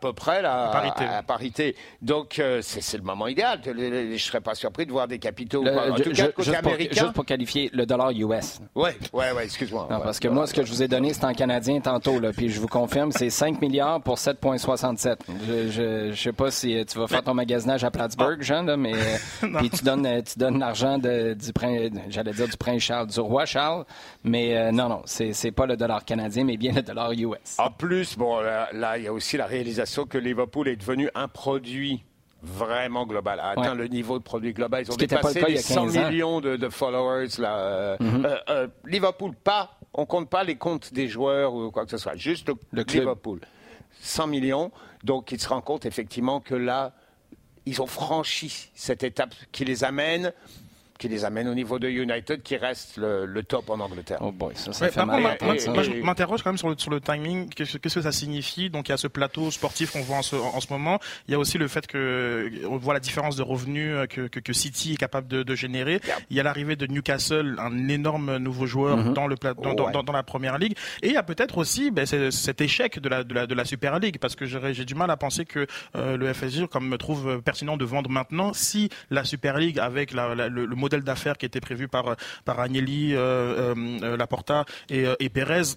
S2: peu près la,
S3: parité.
S2: À, parité. Donc euh, c'est le moment idéal. Je ne serais pas surpris de voir des capitaux.
S1: Le, en tout cas, côté juste, américain. Pour, juste pour qualifier le dollar US.
S2: Oui, ouais, ouais, excuse-moi.
S1: Ouais, parce que moi, ce que je vous ai donné, c'est en canadien tantôt. Là, puis je vous confirme, c'est 5 milliards pour 7,67. Je ne sais pas si tu vas faire ton magasinage à Plattsburgh, ah. Jean, là, mais puis tu donnes, tu donnes l'argent du prince, j'allais dire du prince Charles, du roi Charles. Mais euh, non, non, c'est pas le dollar canadien, mais bien le dollar US.
S2: En plus, bon, là, il y a aussi la réalisation que Liverpool est devenu un produit vraiment global, a atteint le niveau de produit global. Ils ont dépassé les 100 millions de, followers. Là. Euh, mm-hmm. euh, euh, Liverpool, pas, on compte pas les comptes des joueurs ou quoi que ce soit, juste le, Liverpool. 100 millions, donc ils se rendent compte effectivement que là, ils ont franchi cette étape qui les amène qui les amène au niveau de United, qui reste le, top en Angleterre.
S1: Oh boy, ça, ça fait mal.
S3: moi, je m'interroge quand même sur le, sur le timing. Qu'est-ce que ça signifie? Donc, il y a ce plateau sportif qu'on voit en ce, en ce, moment. Il y a aussi le fait que on voit la différence de revenus euh, que, que, que City est capable de, de générer. Il y a l'arrivée de Newcastle, un énorme nouveau joueur mm-hmm. dans, le dans, dans, dans, la première ligue. Et il y a peut-être aussi ben, cet échec de la, de la, de la Super League, parce que j'ai du mal à penser que euh, le FSG, comme me trouve pertinent de vendre maintenant, si la Super League avec la, le, le modèle d'affaires qui était prévu par, par Agnelli, euh, euh, euh, Laporta et, et Pérez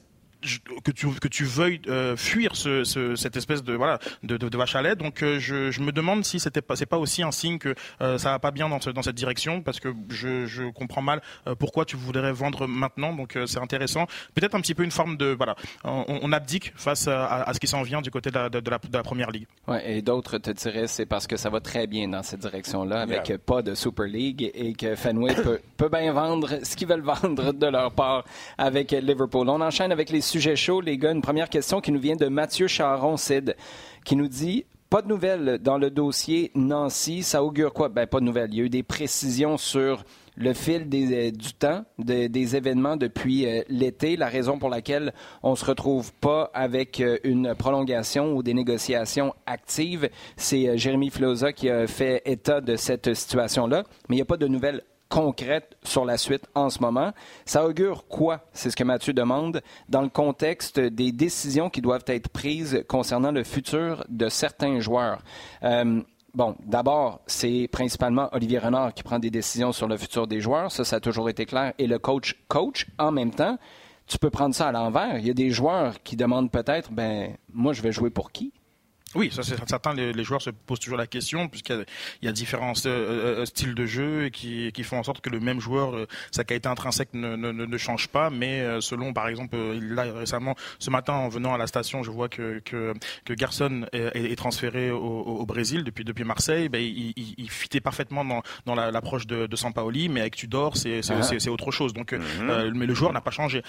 S3: que tu que tu veuilles euh, fuir ce, ce, cette espèce de voilà de, de, de vache à lait. Donc euh, je, je, me demande si c'était pas c'est pas aussi un signe que euh, ça va pas bien dans, ce, dans cette direction parce que je, je comprends mal pourquoi tu voudrais vendre maintenant. Donc c'est intéressant. Peut-être un petit peu une forme de voilà on, on abdique face à, à ce qui s'en vient du côté de la, de la, de la première ligue.
S1: Ouais, et d'autres te diraient c'est parce que ça va très bien dans cette direction-là avec pas de Super League et que Fenway peut, peut bien vendre ce qu'ils veulent vendre de leur part avec Liverpool. On enchaîne avec les sujet chaud, les gars. Une première question qui nous vient de Mathieu Charon, Sid, qui nous dit pas de nouvelles dans le dossier Nancy. Ça augure quoi? Ben, pas de nouvelles. Il y a eu des précisions sur le fil euh, du temps, des événements depuis euh, l'été, la raison pour laquelle on ne se retrouve pas avec euh, une prolongation ou des négociations actives. C'est Jérémy Filosa qui a fait état de cette situation-là, mais il n'y a pas de nouvelles concrète sur la suite en ce moment. Ça augure quoi, c'est ce que Mathieu demande, dans le contexte des décisions qui doivent être prises concernant le futur de certains joueurs? Euh, bon, d'abord, c'est principalement Olivier Renard qui prend des décisions sur le futur des joueurs. Ça, ça a toujours été clair. Et le coach coach en même temps. Tu peux prendre ça à l'envers. Il y a des joueurs qui demandent peut-être, ben, moi, je vais jouer pour qui?
S3: Oui, ça c'est certain. Les, les, joueurs se posent toujours la question puisqu'il y, y, a différents euh, euh, styles de jeu qui, qui, font en sorte que le même joueur, euh, sa qualité intrinsèque ne, ne, ne change pas. Mais euh, selon, par exemple, là récemment, ce matin en venant à la station, je vois que que, que Garçon est, est transféré au, au, Brésil depuis depuis Marseille. Ben, il, il, il fitait parfaitement dans, dans l'approche de, de Sampaoli, mais avec Tudor, c'est c'est ah. autre chose. Donc, mm-hmm. mais le joueur n'a pas changé.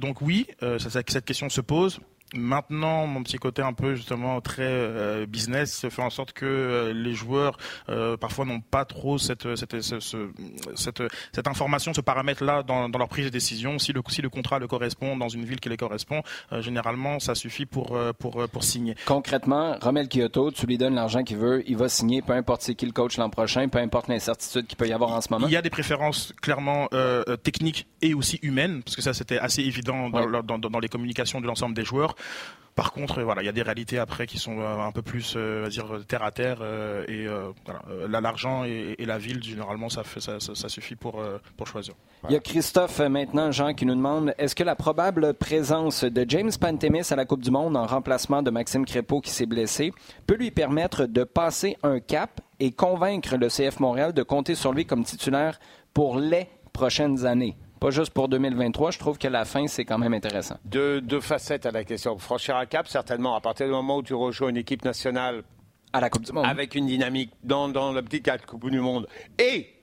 S3: donc oui, ça, cette question se pose. Maintenant, mon petit côté un peu justement très euh, business fait en sorte que euh, les joueurs euh, parfois n'ont pas trop cette cette, cette, cette, information, ce paramètre-là dans, dans, leur prise de décision. Si le, si le contrat le correspond dans une ville qui les correspond, généralement ça suffit pour, pour, pour signer.
S1: Concrètement, Romel Kyoto, tu lui donnes l'argent qu'il veut, il va signer, peu importe c'est qui le coach l'an prochain, peu importe l'incertitude qu'il peut y avoir en ce moment.
S3: Il y a des préférences clairement techniques et aussi humaines, parce que ça c'était assez évident dans, dans, dans les communications de l'ensemble des joueurs. Par contre, voilà, il y a des réalités après qui sont un peu plus, dire, terre à terre. et voilà, l'argent et, la ville, généralement, ça, suffit pour, pour choisir.
S1: Il y a Christophe maintenant, Jean, qui nous demande est-ce que la probable présence de James Pantemis à la Coupe du Monde en remplacement de Maxime Crépeau qui s'est blessé peut lui permettre de passer un cap et convaincre le CF Montréal de compter sur lui comme titulaire pour les prochaines années? Pas juste pour 2023, je trouve que la fin, c'est quand même intéressant.
S2: Deux, facettes à la question. Franchir un cap, certainement, à partir du moment où tu rejoins une équipe nationale
S1: à la Coupe du Monde.
S2: Avec une dynamique dans, dans l'optique à la Coupe du Monde. Et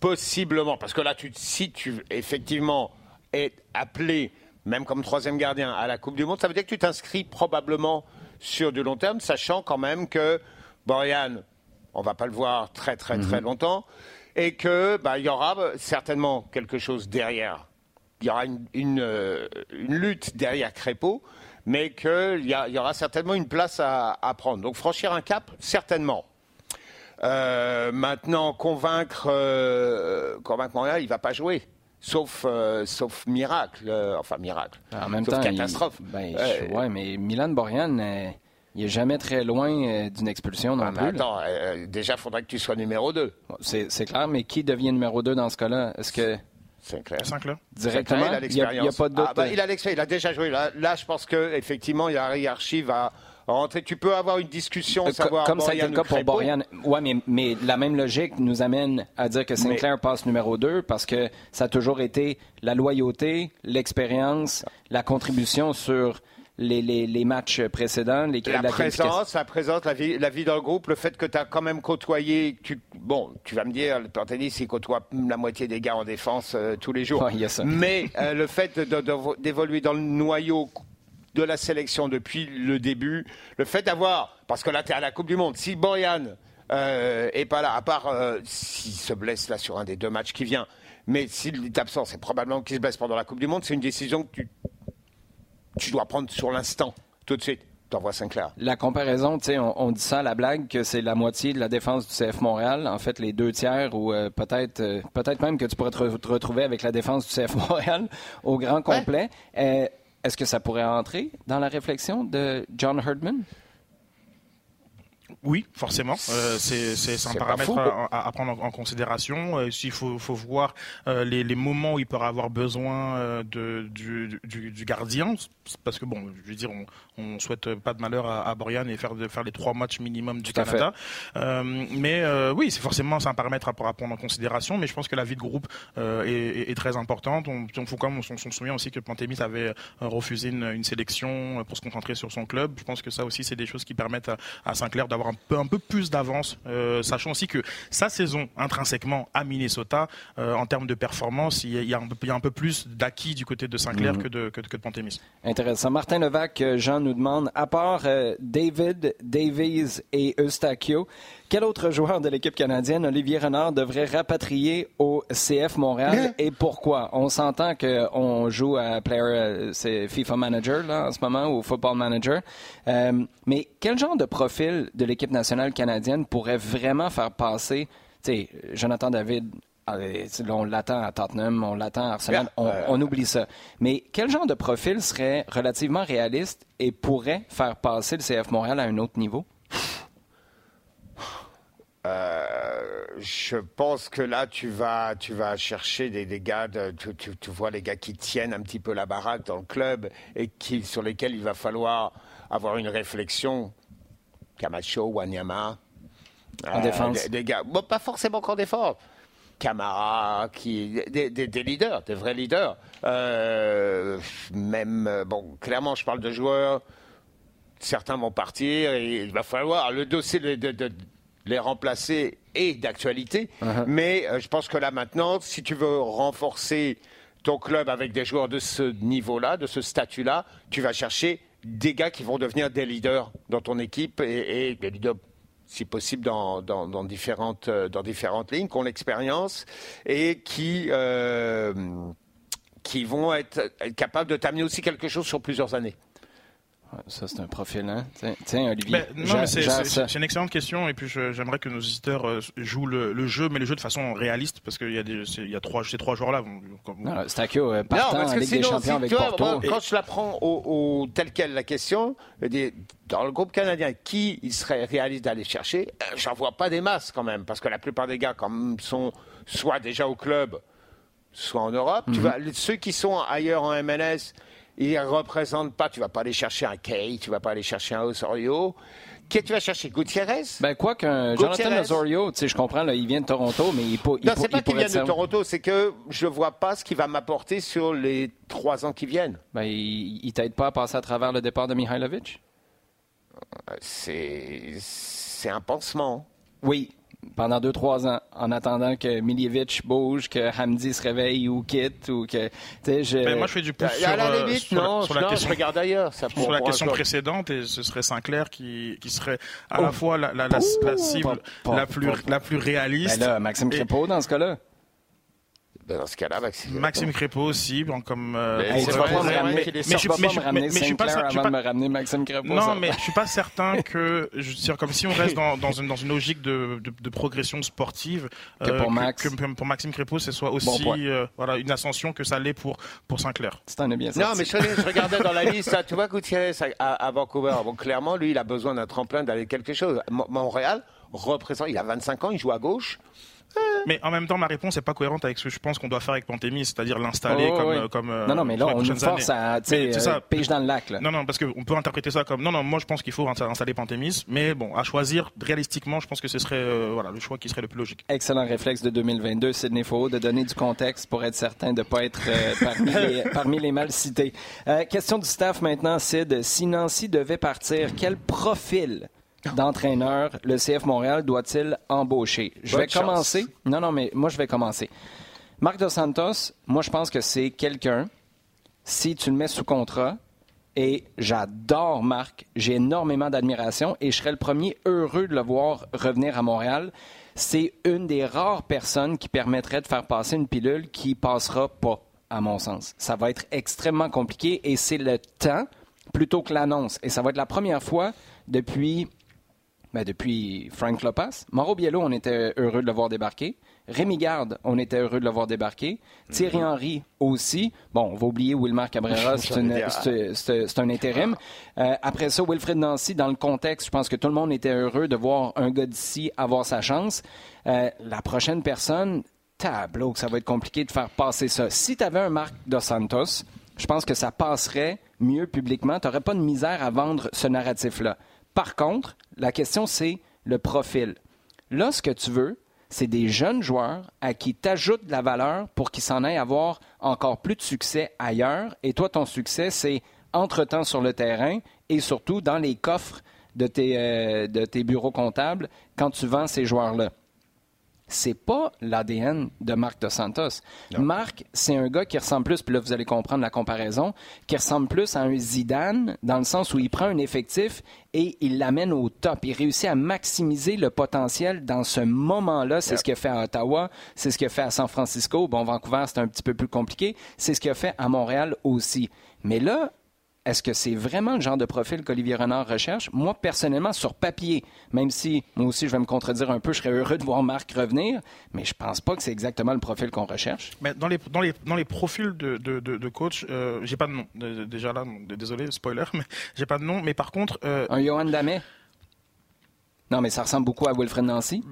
S2: possiblement, parce que là, tu, si tu effectivement es appelé, même comme troisième gardien, à la Coupe du Monde, ça veut dire que tu t'inscris probablement sur du long terme, sachant quand même que Borian, on va pas le voir très très très mhm. longtemps et que bah, il y aura certainement quelque chose derrière. Il y aura une, euh, lutte derrière Crépeau, mais qu'il y, y, aura certainement une place à, prendre. Donc franchir un cap, certainement. Euh, maintenant, convaincre, euh, convaincre Montréal, il va pas jouer. Sauf, sauf miracle, enfin miracle.
S1: En même temps, catastrophe. Ben, ouais, mais Milan Borian, il n'est jamais très loin euh, d'une expulsion non ah, plus.
S2: Attends, euh, déjà, il faudrait que tu sois numéro 2.
S1: C'est clair, mais qui devient numéro 2 dans ce cas-là? Est-ce que.
S2: Sinclair.
S3: Sinclair.
S1: Directement, il a l'expérience. Il, a, pas de doute. Ah,
S2: bah, il a l'expérience, il a déjà joué. Là, là je pense qu'effectivement, il y a la hiérarchie va rentrer. Tu peux avoir une discussion, euh, savoir
S1: Comme ça a été le cas pour Borian. Oui, mais, mais, la même logique nous amène à dire que Sinclair passe numéro 2 parce que ça a toujours été la loyauté, l'expérience, la contribution sur les, matchs précédents. Les,
S2: la, présence, la présence, la vie, la vie dans le groupe, le fait que tu as quand même côtoyé. Tu, bon, tu vas me dire, le tennis, il côtoie la moitié des gars en défense euh, tous les jours. Mais euh, le fait d'évoluer dans le noyau de la sélection depuis le début, le fait d'avoir, parce que là, tu es à la Coupe du Monde, si Boyan euh, est pas là, à part s'il se blesse là sur un des deux matchs qui vient, mais s'il est absent, c'est probablement qu'il se blesse pendant la Coupe du Monde, c'est une décision que tu tu dois prendre sur l'instant, tout de suite. T'envoies Sinclair.
S1: La comparaison, tu sais, on, dit ça à la blague que c'est la moitié de la défense du CF Montréal. En fait, les deux tiers, ou euh, peut-être euh, peut-être même que tu pourrais te, retrouver avec la défense du CF Montréal au grand complet. Euh, est-ce que ça pourrait entrer dans la réflexion de John Herdman?
S3: Oui, forcément. Euh, c'est un paramètre à, prendre en, considération. Euh, il faut, faut voir euh, les, les, moments où il peut avoir besoin euh, de, du, du, du, gardien. Parce que, bon, je veux dire, on, on souhaite pas de malheur à, à Borian et faire, de, faire les trois matchs minimum du Canada. Euh, mais oui, c'est forcément un paramètre à, prendre en considération. Mais je pense que la vie de groupe est, est, très importante. On, on, faut comme on, se souvient aussi que Pantémis avait refusé une, une, sélection pour se concentrer sur son club. Je pense que ça aussi, c'est des choses qui permettent à, à Sinclair d'avoir un peu, un peu plus d'avance, euh, sachant aussi que sa saison intrinsèquement à Minnesota, euh, en termes de performance, il y, a, un peu, un peu plus d'acquis du côté de Sinclair mhm. que, de, que, de Pantémis.
S1: Intéressant. Martin Levac, euh, Jean nous demande, à part David, Davies et Eustachio, quel autre joueur de l'équipe canadienne Olivier Renard devrait rapatrier au CF Montréal et pourquoi? On s'entend qu'on joue à Player, c'est FIFA Manager là, en ce moment ou Football Manager. Euh, mais quel genre de profil de l'équipe nationale canadienne pourrait vraiment faire passer, tu sais, Jonathan David, on l'attend à Tottenham, on l'attend à Arsenal, on, oublie ça. Mais quel genre de profil serait relativement réaliste et pourrait faire passer le CF Montréal à un autre niveau?
S2: Euh, je pense que là, tu vas, tu vas chercher des, gars, tu, vois les gars qui tiennent un petit peu la baraque dans le club et qui, sur lesquels il va falloir avoir une réflexion. Camacho, Wanyama.
S1: En euh, défense.
S2: Des, gars, pas forcément qu'en défense. Camara, qui, des, leaders, des vrais leaders. Euh, même, bon, clairement, je parle de joueurs. Certains vont partir et il va falloir le dossier de, de les remplacer et d'actualité. Uh-huh. Mais euh, je pense que là maintenant, si tu veux renforcer ton club avec des joueurs de ce niveau-là, de ce statut-là, tu vas chercher des gars qui vont devenir des leaders dans ton équipe et, des leaders si possible dans, différentes, euh, dans différentes lignes, qui ont l'expérience et qui, euh, qui vont être capables de t'amener aussi quelque chose sur plusieurs années.
S1: Ça, c'est un profil, hein? Tiens, tiens Olivier.
S3: Ben, non, mais c'est- une excellente question et puis je- j'aimerais que nos visiteurs euh, jouent le, le jeu, mais le jeu de façon réaliste parce qu'il y a des, c'est- il y a trois, ces trois joueurs-là. comme-
S1: Non, Stacchio, euh,
S2: Non,
S1: partant
S2: parce
S1: en
S2: que
S1: Ligue des
S2: sinon,
S1: Champions
S2: si,
S1: avec
S2: tu vois,
S1: Porto.
S2: moi, quand je la prends au, au- telle quelle la question, dans le groupe canadien, qui il serait réaliste d'aller chercher Euh, J'en vois pas des masses quand même, parce que la plupart des gars, quand même, sont soit déjà au club, soit en Europe.
S1: Mhm.
S2: Tu vas, les- ceux qui sont ailleurs en MLS, ils ne représentent pas. Tu vas pas aller chercher un Kay, tu vas pas aller chercher un Osorio. Qui tu vas chercher? Gutiérrez?
S1: Ben, quoi qu'un Jonathan. Osorio, tu sais, je comprends, là, il vient de Toronto, mais il, peut, il,
S2: Non, c'est pas
S1: il
S2: qu'il vient de Toronto, c'est que je vois pas ce qu'il va m'apporter sur les trois ans qui viennent.
S1: Ben, il, il t'aide pas à passer à travers le départ de Mihailovic?
S2: Euh, C'est c'est un pansement.
S1: Oui, pendant deux, trois ans, en attendant que Miljevic bouge, que Hamdi se réveille ou quitte, ou que. Tu sais, je.
S3: Ben, moi, je fais du pouce
S2: À
S3: sur,
S2: la
S3: euh,
S2: limite,
S3: sur la-
S2: non,
S3: sur la
S2: non,
S3: question.
S2: je regarde ailleurs. Ça,
S3: sur la question précédente, et ce serait Sinclair qui, qui serait à
S1: Oh.
S3: la fois la, la- la- la cible la plus, la plus
S1: Ben
S3: réaliste.
S1: là, Maxime
S3: Et-
S1: Crépeau, dans ce cas-là.
S2: Ben, Dans ce cas-là, Maxime.
S3: Maxime Crépeau aussi, bon, comme. euh,
S2: Mais c'est c'est
S3: je-
S1: ramener
S3: mais- mais je suis pas
S1: Sinclair
S3: cer- je suis
S1: avant de
S3: pas-
S1: me ramener Maxime Crépeau.
S3: Non,
S1: ça.
S3: mais je suis pas certain que, je veux dire, comme si on reste dans, dans, une, dans une logique de, de, de progression sportive, euh,
S1: Que pour Max.
S3: que, pour Maxime Crépeau, ce soit aussi euh, voilà, une ascension que ça l'est pour, pour Sinclair.
S1: T'en es bien
S2: Non,
S1: sorti.
S2: mais je, je regardais dans la liste, tu vois, Gutiérrez à, à Vancouver. Bon, clairement, lui, il a besoin d'un tremplin d'aller quelque chose. Mo- Montréal représente, il a 25 ans, il joue à gauche.
S3: Mais en même temps, ma réponse n'est pas cohérente avec ce que je pense qu'on doit faire avec Pantémis, c'est-à-dire l'installer
S1: Oh,
S3: comme,
S1: oui.
S3: euh, comme. euh,
S1: non, non, mais là, on nous force
S3: années.
S1: à,
S3: Mais
S1: euh,
S3: ça.
S1: pige dans le lac, là.
S3: Non, non, parce qu'on peut interpréter ça comme non, non. Moi, je pense qu'il faut insta- installer Pantémis, mais bon, à choisir réalistiquement, je pense que ce serait euh, voilà le choix qui serait le plus logique.
S1: Excellent réflexe de 2022, Sidney Faux, de donner du contexte pour être certain de ne pas être euh, parmi, les, parmi les mal cités. Question du staff maintenant, Sid. Si Nancy devait partir, quel profil d'entraîneur le CF Montréal doit-il embaucher? Je
S2: Bonne
S1: vais
S2: chance.
S1: commencer. Non, non, mais moi, je vais commencer. Marc Dos Santos, moi, je pense que c'est quelqu'un, si tu le mets sous contrat, et j'adore Marc, j'ai énormément d'admiration et je serais le premier heureux de le voir revenir à Montréal. C'est une des rares personnes qui permettrait de faire passer une pilule qui passera pas, à mon sens. Ça va être extrêmement compliqué et c'est le temps plutôt que l'annonce. Et ça va être la première fois depuis ben, depuis Frank Lopez. Mauro Biello, on était heureux de le voir débarquer. Rémi Garde, on était heureux de le voir débarquer. Thierry Henry aussi. Bon, on va oublier Wilmar Cabrera, c'est un intérim. Euh, après ça, Wilfred Nancy, dans le contexte, je pense que tout le monde était heureux de voir un gars d'ici avoir sa chance. Euh, la prochaine personne, tableau, que ça va être compliqué de faire passer ça. Si tu avais un Marc Dos Santos, je pense que ça passerait mieux publiquement. Tu n'aurais pas de misère à vendre ce narratif-là. Par contre, la question, c'est le profil. Là, ce que tu veux, c'est des jeunes joueurs à qui tu ajoutes de la valeur pour qu'ils s'en aillent avoir encore plus de succès ailleurs. Et toi, ton succès, c'est entre-temps sur le terrain et surtout dans les coffres de tes, euh, de tes bureaux comptables quand tu vends ces joueurs-là c'est pas l'ADN de Marc Dos Santos. Marc, c'est un gars qui ressemble plus, puis là vous allez comprendre la comparaison, qui ressemble plus à un Zidane dans le sens où il prend un effectif et il l'amène au top. Il réussit à maximiser le potentiel dans ce moment-là. C'est ce qu'il a fait à Ottawa, c'est ce qu'il a fait à San Francisco. Bon, Vancouver, c'est un petit peu plus compliqué. C'est ce qu'il a fait à Montréal aussi. Mais là, est-ce que c'est vraiment le genre de profil qu'Olivier Renard recherche? Moi, personnellement, sur papier, même si moi aussi je vais me contredire un peu, je serais heureux de voir Marc revenir, mais je pense pas que c'est exactement le profil qu'on recherche.
S3: Mais dans les, dans les, dans les profils de, de, de, de coach, euh, j'ai pas de nom. Euh, Déjà là, désolé, spoiler, mais j'ai pas de nom. Mais par contre, euh,
S1: Un Johan Damet? Non, mais ça ressemble beaucoup à Wilfred Nancy.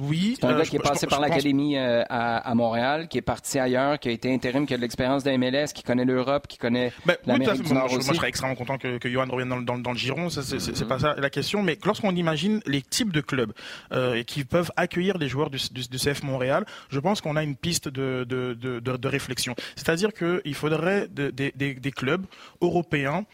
S3: Oui.
S1: C'est un
S3: euh,
S1: gars qui est passé
S3: je
S1: par l'académie euh, à, à Montréal, qui est parti ailleurs, qui a été intérim, qui a de l'expérience de MLS, qui connaît l'Europe, qui connaît
S3: Ben, oui,
S1: l'Amérique du
S3: Moi,
S1: Nord
S3: moi,
S1: aussi.
S3: je serais extrêmement content que, que Johan revienne dans, le- dans, dans le giron. Ça, c'est, pas ça la question. Mais lorsqu'on imagine les types de clubs euh, qui peuvent accueillir les joueurs du, du- du CF Montréal, je pense qu'on a une piste de, de, de, réflexion. C'est-à-dire qu'il faudrait de- des- des- des clubs européens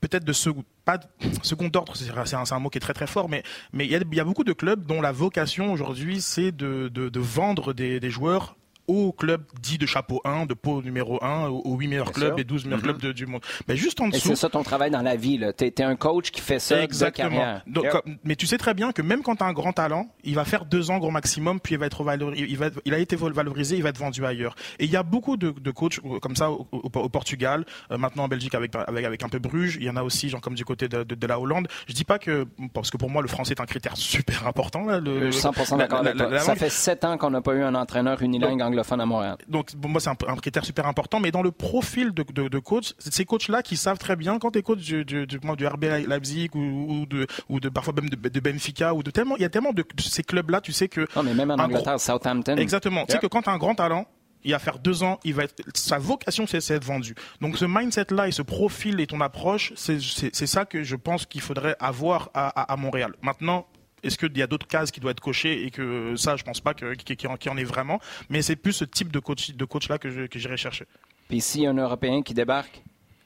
S3: peut-être de second, pas second ordre, c'est un, mot qui est très très fort, mais il y a, beaucoup de clubs dont la vocation aujourd'hui c'est de, vendre des joueurs aux clubs dits de chapeau 1, de pot numéro 1, aux 8 meilleurs clubs et 12 meilleurs clubs
S2: Mm-hmm.
S3: du monde. Mais juste en dessous.
S1: c'est ça ton travail dans la vie. Tu es, un coach qui fait ça
S3: Exactement.
S1: de carrière.
S3: Donc,
S2: Yep.
S3: comme- mais tu sais très bien que même quand tu as un grand talent, il va faire deux ans gros maximum, puis il va être valorisé, il, va être- il a été valorisé, il va être vendu ailleurs. Et il y a beaucoup de, de coachs euh, comme ça au, au- au Portugal, euh, maintenant en Belgique avec, avec, avec un peu Bruges, il y en a aussi genre comme du côté de, de- de la Hollande. Je dis pas que, parce que pour moi le français est un critère super important. Là, le,
S1: Je suis 100%
S3: la-
S1: d'accord avec
S3: la-
S1: toi.
S3: la
S1: Ça fait sept ans qu'on n'a pas eu un entraîneur unilingue anglophone à Montréal.
S3: donc moi c'est un, un critère super important mais dans le profil de, de, de coach c'est ces coachs là qui savent très bien quand tu es coach du, du, du, du RB Leipzig ou, ou de ou de parfois même de, de Benfica ou de tellement il y a tellement de, de ces clubs là tu sais que
S1: Non, mais même en Angleterre, Southampton.
S3: exactement tu sais que quand tu as un grand talent il va faire deux ans, il va être, sa vocation c'est c'est être vendu. Donc ce mindset-là et ce profil et ton approche, c'est ça que je pense qu'il faudrait avoir à, à, à Montréal. Maintenant, est-ce qu'il y a d'autres cases qui doivent être cochées et que ça, je pense pas qu'il qu'il y en- ait vraiment, mais c'est plus ce type de coach de coach là que j'irai chercher.
S1: Puis s'il y a un Européen qui débarque,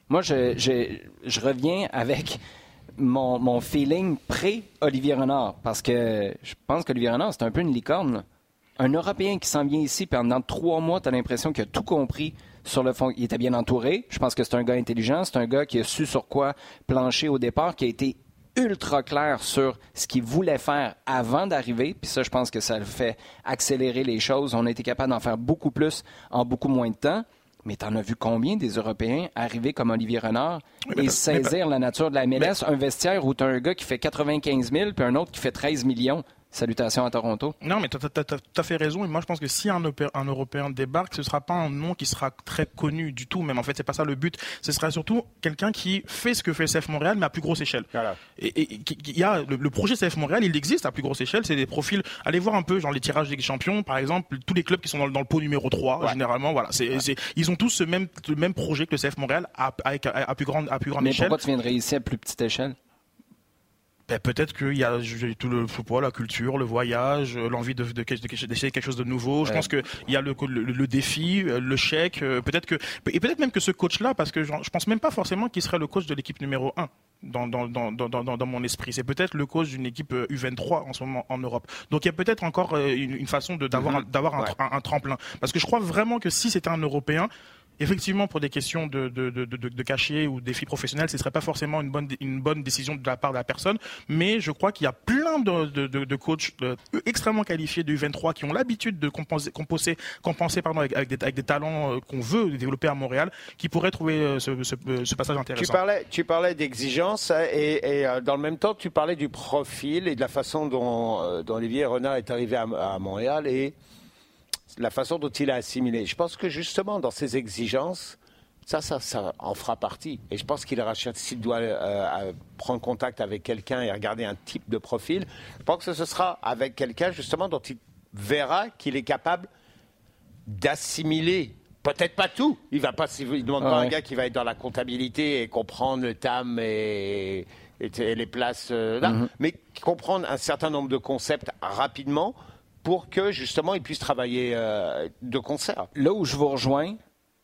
S1: moi, je, reviens avec mon, feeling pré-Olivier Renard. Parce que je pense qu'Olivier Renard, c'est un peu une licorne. Un Européen qui s'en vient ici, pendant trois mois, tu as l'impression qu'il a tout compris sur le fond. Il était bien entouré. Je pense que c'est un gars intelligent. C'est un gars qui a su sur quoi plancher au départ, qui a été ultra clair sur ce qu'il voulait faire avant d'arriver. Puis ça, je pense que ça le fait accélérer les choses. On a été capable d'en faire beaucoup plus en beaucoup moins de temps. Mais t'en as vu combien des Européens arriver comme Olivier Renard
S3: Oui, mais
S1: et saisir la nature de la MLS, un vestiaire où t'as un gars qui fait 95 000 puis un autre qui fait 13 millions. Salutations à Toronto.
S3: Non, mais tu as, fait raison. Et moi, je pense que si un, Europé- un Européen débarque, ce sera pas un nom qui sera très connu du tout. Même en fait, c'est pas ça le but. Ce sera surtout quelqu'un qui fait ce que fait CF Montréal, mais à plus grosse échelle.
S2: Voilà.
S3: Et, il y a le, le projet CF Montréal, il existe à plus grosse échelle. C'est des profils. Allez voir un peu, genre les tirages des champions, par exemple, tous les clubs qui sont dans, le- dans le pot numéro 3, généralement, voilà. C'est, ils ont tous ce même, le même projet que le CF Montréal à, avec- à, à plus grande, à plus grande
S1: Mais
S3: échelle.
S1: pourquoi tu viendrais ici à plus petite échelle?
S3: Ben, peut-être qu'il y a tout le je pas, la culture, le voyage, euh, l'envie de, de, de- d'essayer quelque chose de nouveau. Je pense que il y a le, le, le défi, euh, le chèque. euh, Peut-être que et peut-être même que ce coach-là, parce que genre, je pense même pas forcément qu'il serait le coach de l'équipe numéro 1 dans dans, dans, dans, dans, dans mon esprit. C'est peut-être le coach d'une équipe euh, U23 en ce moment en Europe. Donc il y a peut-être encore une, une façon de d'avoir un, d'avoir un,
S2: Ouais.
S3: un- un tremplin. Parce que je crois vraiment que si c'était un Européen Effectivement, pour des questions de, de, de, de, cachet ou défis professionnels, ce serait pas forcément une bonne, une bonne décision de la part de la personne. Mais je crois qu'il y a plein de, de, coachs extrêmement qualifiés du 23 qui ont l'habitude de compenser, compenser, compenser pardon, avec, avec, des, avec des talents euh, qu'on veut développer à Montréal, qui pourraient trouver euh, ce, ce, euh, ce passage
S2: Tu
S3: intéressant.
S2: parlais, tu parlais d'exigence hein, et, et, dans le même temps, tu parlais du profil et de la façon dont, dont Olivier Renard est arrivé à, à Montréal et la façon dont il a assimilé. Je pense que justement, dans ces exigences, ça, ça, ça en fera partie. Et je pense qu'il rachète, s'il doit euh, prendre contact avec quelqu'un et regarder un type de profil, je pense que ce sera avec quelqu'un justement dont il verra qu'il est capable d'assimiler. Peut-être pas tout. Il va pas. Il demande
S1: Ah
S2: pas
S1: ouais.
S2: un gars qui va être dans la comptabilité et comprendre le TAM et, les places euh, là,
S1: Mhm.
S2: mais comprendre un certain nombre de concepts rapidement pour que justement il puisse travailler euh, de concert.
S1: Là où je vous rejoins,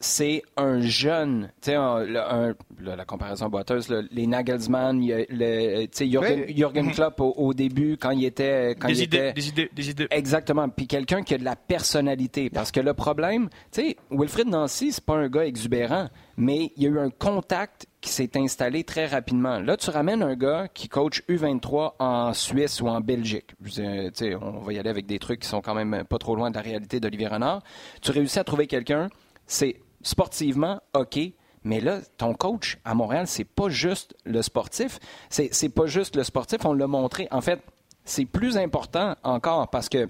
S1: c'est un jeune, tu sais, la comparaison boiteuse, là, les Nagelsmann, il y a le- tu sais, Jürgen,
S2: Oui.
S1: Jürgen Klopp au, au début, quand il était... Quand il
S3: Des idées,
S1: était-
S3: des idées, des idées.
S1: Exactement. Puis quelqu'un qui a de la personnalité. Parce que le problème, tu sais, Wilfried Nancy, c'est pas un gars exubérant, mais il y a eu un contact qui s'est installé très rapidement. Là, tu ramènes un gars qui coach U23 en Suisse ou en Belgique. Sais, on va y aller avec des trucs qui sont quand même pas trop loin de la réalité d'Olivier Renard. Tu réussis à trouver quelqu'un, c'est sportivement OK, mais là, ton coach à Montréal, c'est pas juste le sportif. C'est c'est pas juste le sportif, on l'a montré. En fait, c'est plus important encore parce que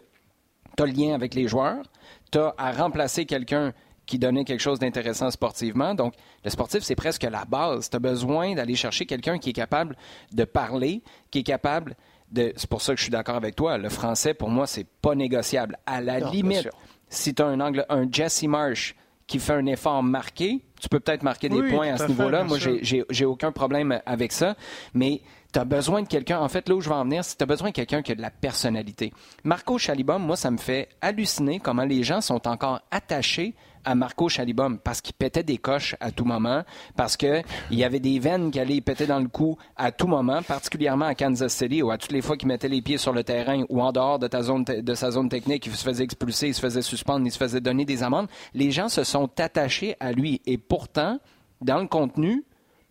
S1: tu as le lien avec les joueurs, tu as à remplacer quelqu'un qui donnait quelque chose d'intéressant sportivement. Donc, le sportif, c'est presque la base. Tu as besoin d'aller chercher quelqu'un qui est capable de parler, qui est capable de... C'est pour ça que je suis d'accord avec toi. Le français, pour moi, c'est pas négociable. À la
S2: Non,
S1: limite, si tu as un angle, un Jesse Marsh qui fait un effort marqué, tu peux peut-être marquer des
S3: Oui,
S1: points à ce niveau-là. Moi,
S3: sûr.
S1: j'ai- j'ai j'ai aucun problème avec ça. Mais tu as besoin de quelqu'un. En fait, là où je vais en venir, c'est que tu as besoin de quelqu'un qui a de la personnalité. Marco Chalibom, moi, ça me fait halluciner comment les gens sont encore attachés à Marco Chalibom parce qu'il pétait des coches à tout moment, parce qu'il y avait des veines qui allaient péter dans le cou à tout moment, particulièrement à Kansas City, où à toutes les fois qu'il mettait les pieds sur le terrain ou en dehors de, ta zone de sa zone technique, il se faisait expulser, il se faisait suspendre, il se faisait donner des amendes. Les gens se sont attachés à lui. Et pourtant, dans le contenu,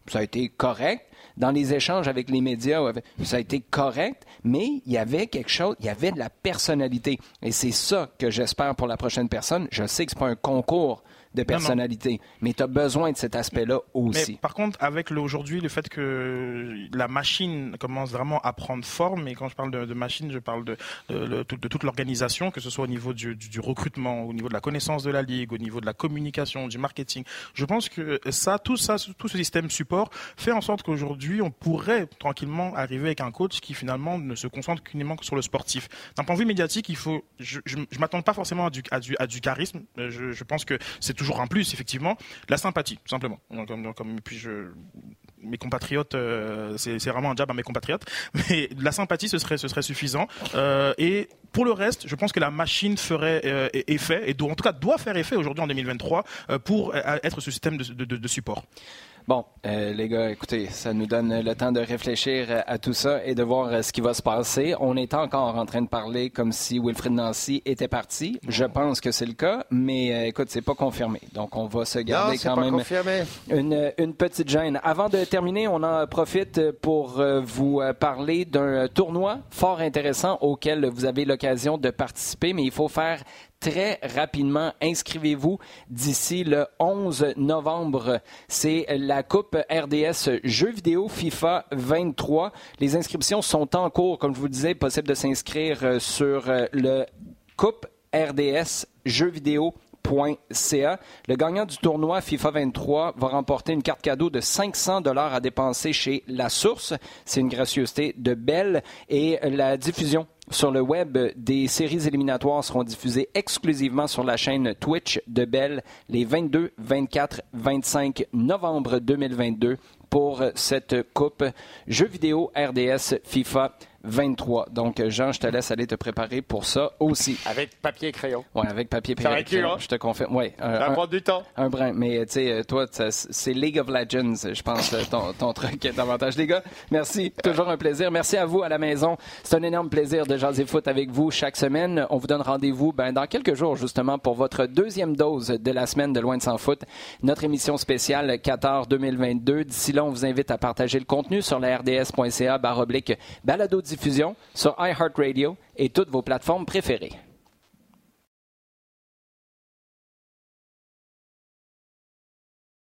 S1: ça a été correct. Dans les échanges avec les médias, ça a été correct, mais il y avait quelque chose, il y avait de la personnalité. Et c'est ça que j'espère pour la prochaine personne. Je sais que ce n'est pas un concours de personnalité. Mais tu as besoin de cet aspect-là aussi.
S3: Mais par contre, avec aujourd'hui, le fait que la machine commence vraiment à prendre forme, et quand je parle de, machine, je parle de, de, toute l'organisation, que ce soit au niveau du, recrutement, au niveau de la connaissance de la ligue, au niveau de la communication, du marketing. Je pense que ça, tout ça, tout ce système support fait en sorte qu'aujourd'hui, on pourrait tranquillement arriver avec un coach qui finalement ne se concentre qu'uniquement sur le sportif. D'un point de vue médiatique, il faut, je, ne m'attends pas forcément à du, à du, à du charisme. Je, je pense que c'est toujours un plus, effectivement, la sympathie, tout simplement. Comme, mes compatriotes, euh, c'est vraiment un job à mes compatriotes, mais la sympathie, ce serait, suffisant. Euh, et pour le reste, je pense que la machine ferait euh, effet, et en tout cas doit faire effet aujourd'hui en 2023 pour être ce système de support.
S1: Bon, euh, les gars, écoutez, ça nous donne le temps de réfléchir à tout ça et de voir euh, ce qui va se passer. On est encore en train de parler comme si Wilfred Nancy était parti. Je pense que c'est le cas, mais euh, écoute, c'est pas confirmé. Donc, on va se garder quand même une, une, petite gêne. Avant de terminer, on en profite pour vous parler d'un tournoi fort intéressant auquel vous avez l'occasion de participer, mais il faut faire très rapidement. Inscrivez-vous d'ici le 11 novembre. C'est la Coupe RDS Jeux vidéo FIFA 23. Les inscriptions sont en cours. Comme je vous disais, possible de s'inscrire euh, sur euh, le Coupe RDS Jeux vidéo le gagnant du tournoi FIFA 23 va remporter une carte cadeau de 500 dollars à dépenser chez La Source. C'est une gracieuseté de Belle et la diffusion sur le web des séries éliminatoires seront diffusées exclusivement sur la chaîne Twitch de Belle les 22, 24, 25 novembre 2022 pour cette coupe jeux vidéo RDS FIFA 23. Donc, Jean, je te laisse aller te préparer pour ça aussi.
S2: Avec papier et crayon.
S1: Oui, avec papier et crayon. Hein? Je te confirme. Oui.
S2: Ça prend du temps.
S1: Un brin. Mais, tu sais, toi, c'est League of Legends, je pense, ton, ton truc est davantage. Les gars, merci. Toujours un plaisir. Merci à vous à la maison. C'est un énorme plaisir de jaser foot avec vous chaque semaine. On vous donne rendez-vous ben, dans quelques jours, justement, pour votre deuxième dose de la semaine de Loin de Sans Foot. Notre émission spéciale Qatar 2022. D'ici là, on vous invite à partager le contenu sur la rds.ca baroblique balado diffusion sur iHeartRadio et toutes vos plateformes préférées.